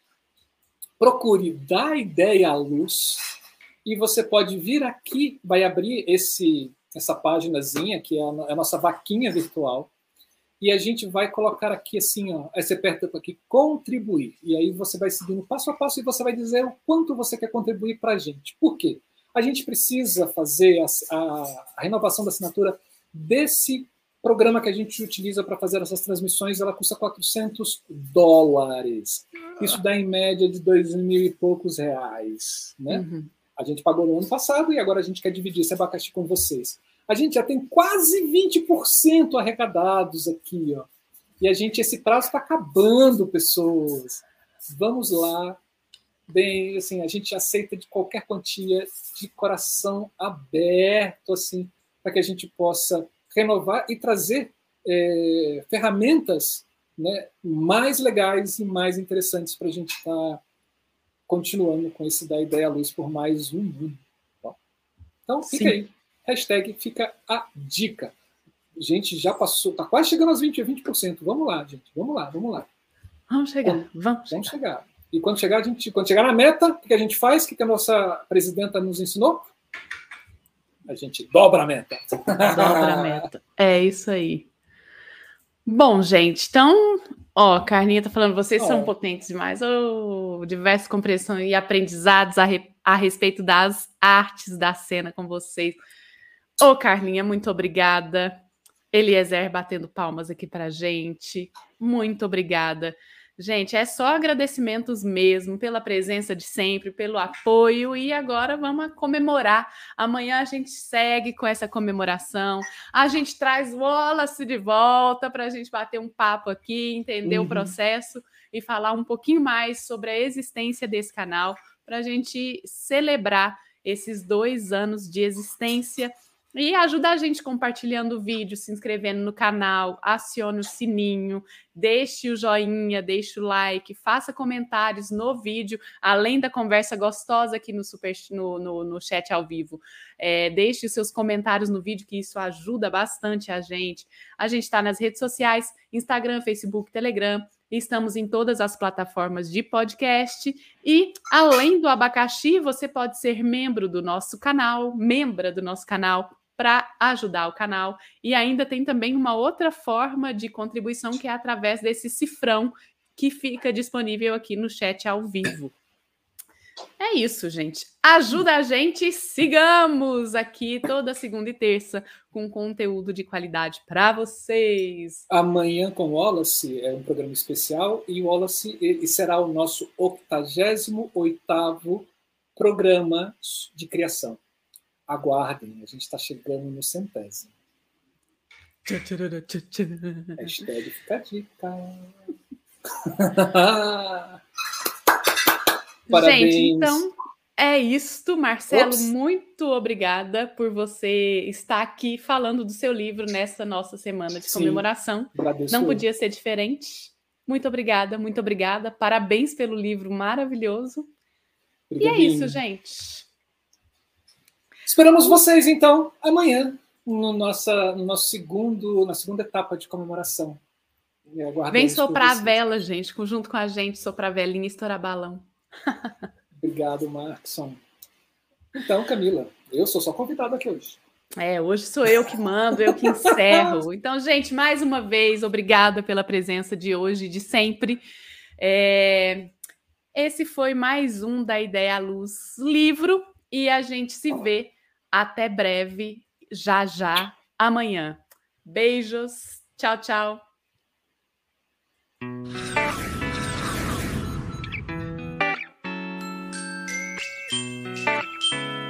procure dar ideia à luz e você pode vir aqui, vai abrir esse essa páginazinha que é a nossa vaquinha virtual e a gente vai colocar aqui assim, ó, aí você aperta aqui contribuir, e aí você vai seguindo passo a passo e você vai dizer o quanto você quer contribuir para a gente. Por quê? A gente precisa fazer a, a, a, renovação da assinatura desse programa que a gente utiliza para fazer essas transmissões, ela custa 400 dólares. Isso dá em média de dois mil e poucos reais, né? Uhum. A gente pagou no ano passado e agora a gente quer dividir esse abacaxi com vocês. A gente já tem quase 20% arrecadados aqui, ó. E a gente, esse prazo está acabando, pessoas. Vamos lá. Bem, assim, a gente aceita de qualquer quantia de coração aberto, assim, para que a gente possa renovar e trazer é, ferramentas né, mais legais e mais interessantes para a gente estar tá continuando com esse da ideia à luz por mais um ano. Então, fica Sim. aí. Hashtag fica a dica. Gente, já passou, tá quase chegando aos 20, 20%. Vamos lá, gente. Vamos lá, vamos lá. Vamos chegar, vamos, vamos, vamos chegar. E quando chegar, a gente, quando chegar na meta, o que a gente faz? O que a nossa presidenta nos ensinou? A gente dobra a meta. Dobra a meta. É isso aí. Bom, gente, então, ó, Carlinha tá falando, vocês são potentes demais, oh, diversas compreensões e aprendizados a, re, a respeito das artes da cena com vocês. Ô, Carlinha, muito obrigada. Eliezer batendo palmas aqui pra gente. Muito obrigada. Gente, é só agradecimentos mesmo pela presença de sempre, pelo apoio e agora vamos comemorar. Amanhã a gente segue com essa comemoração. A gente traz Wallace de volta para a gente bater um papo aqui, entender uhum. o processo e falar um pouquinho mais sobre a existência desse canal para a gente celebrar esses dois anos de existência E ajuda a gente compartilhando o vídeo, se inscrevendo no canal, acione o sininho, deixe o joinha, deixe o like, faça comentários no vídeo, além da conversa gostosa aqui no, super, no, no, no chat ao vivo. É, deixe os seus comentários no vídeo, que isso ajuda bastante a gente. A gente está nas redes sociais: Instagram, Facebook, Telegram. Estamos em todas as plataformas de podcast. E, além do abacaxi, você pode ser membro do nosso canal, membra do nosso canal, para ajudar o canal. E ainda tem também uma outra forma de contribuição que é através desse cifrão que fica disponível aqui no chat ao vivo. É isso, gente. Ajuda a gente, sigamos aqui toda segunda e terça com conteúdo de qualidade para vocês. Amanhã com Wallace é um programa especial e o Wallace será o nosso 88º programa de criação. Aguardem, a gente está chegando no centésimo. Hashtag fica a dica. [laughs] Parabéns. Gente, então é isto, Marcelo. Ops. Muito obrigada por você estar aqui falando do seu livro nessa nossa semana de Sim, comemoração. Não podia ser diferente. Muito obrigada, muito obrigada. Parabéns pelo livro maravilhoso. E é isso, gente. Esperamos vocês então amanhã no, nossa, no nosso segundo, na segunda etapa de comemoração. Vem soprar a vela, gente, junto com a gente, soprar a velinha e estourar balão. [laughs] Obrigado, Markson. Então, Camila, eu sou só convidado aqui hoje. É, hoje sou eu que mando, eu que encerro. [laughs] Então, gente, mais uma vez, obrigada pela presença de hoje, de sempre. É... Esse foi mais um da Ideia à Luz livro e a gente se vê até breve, já já, amanhã. Beijos, tchau, tchau.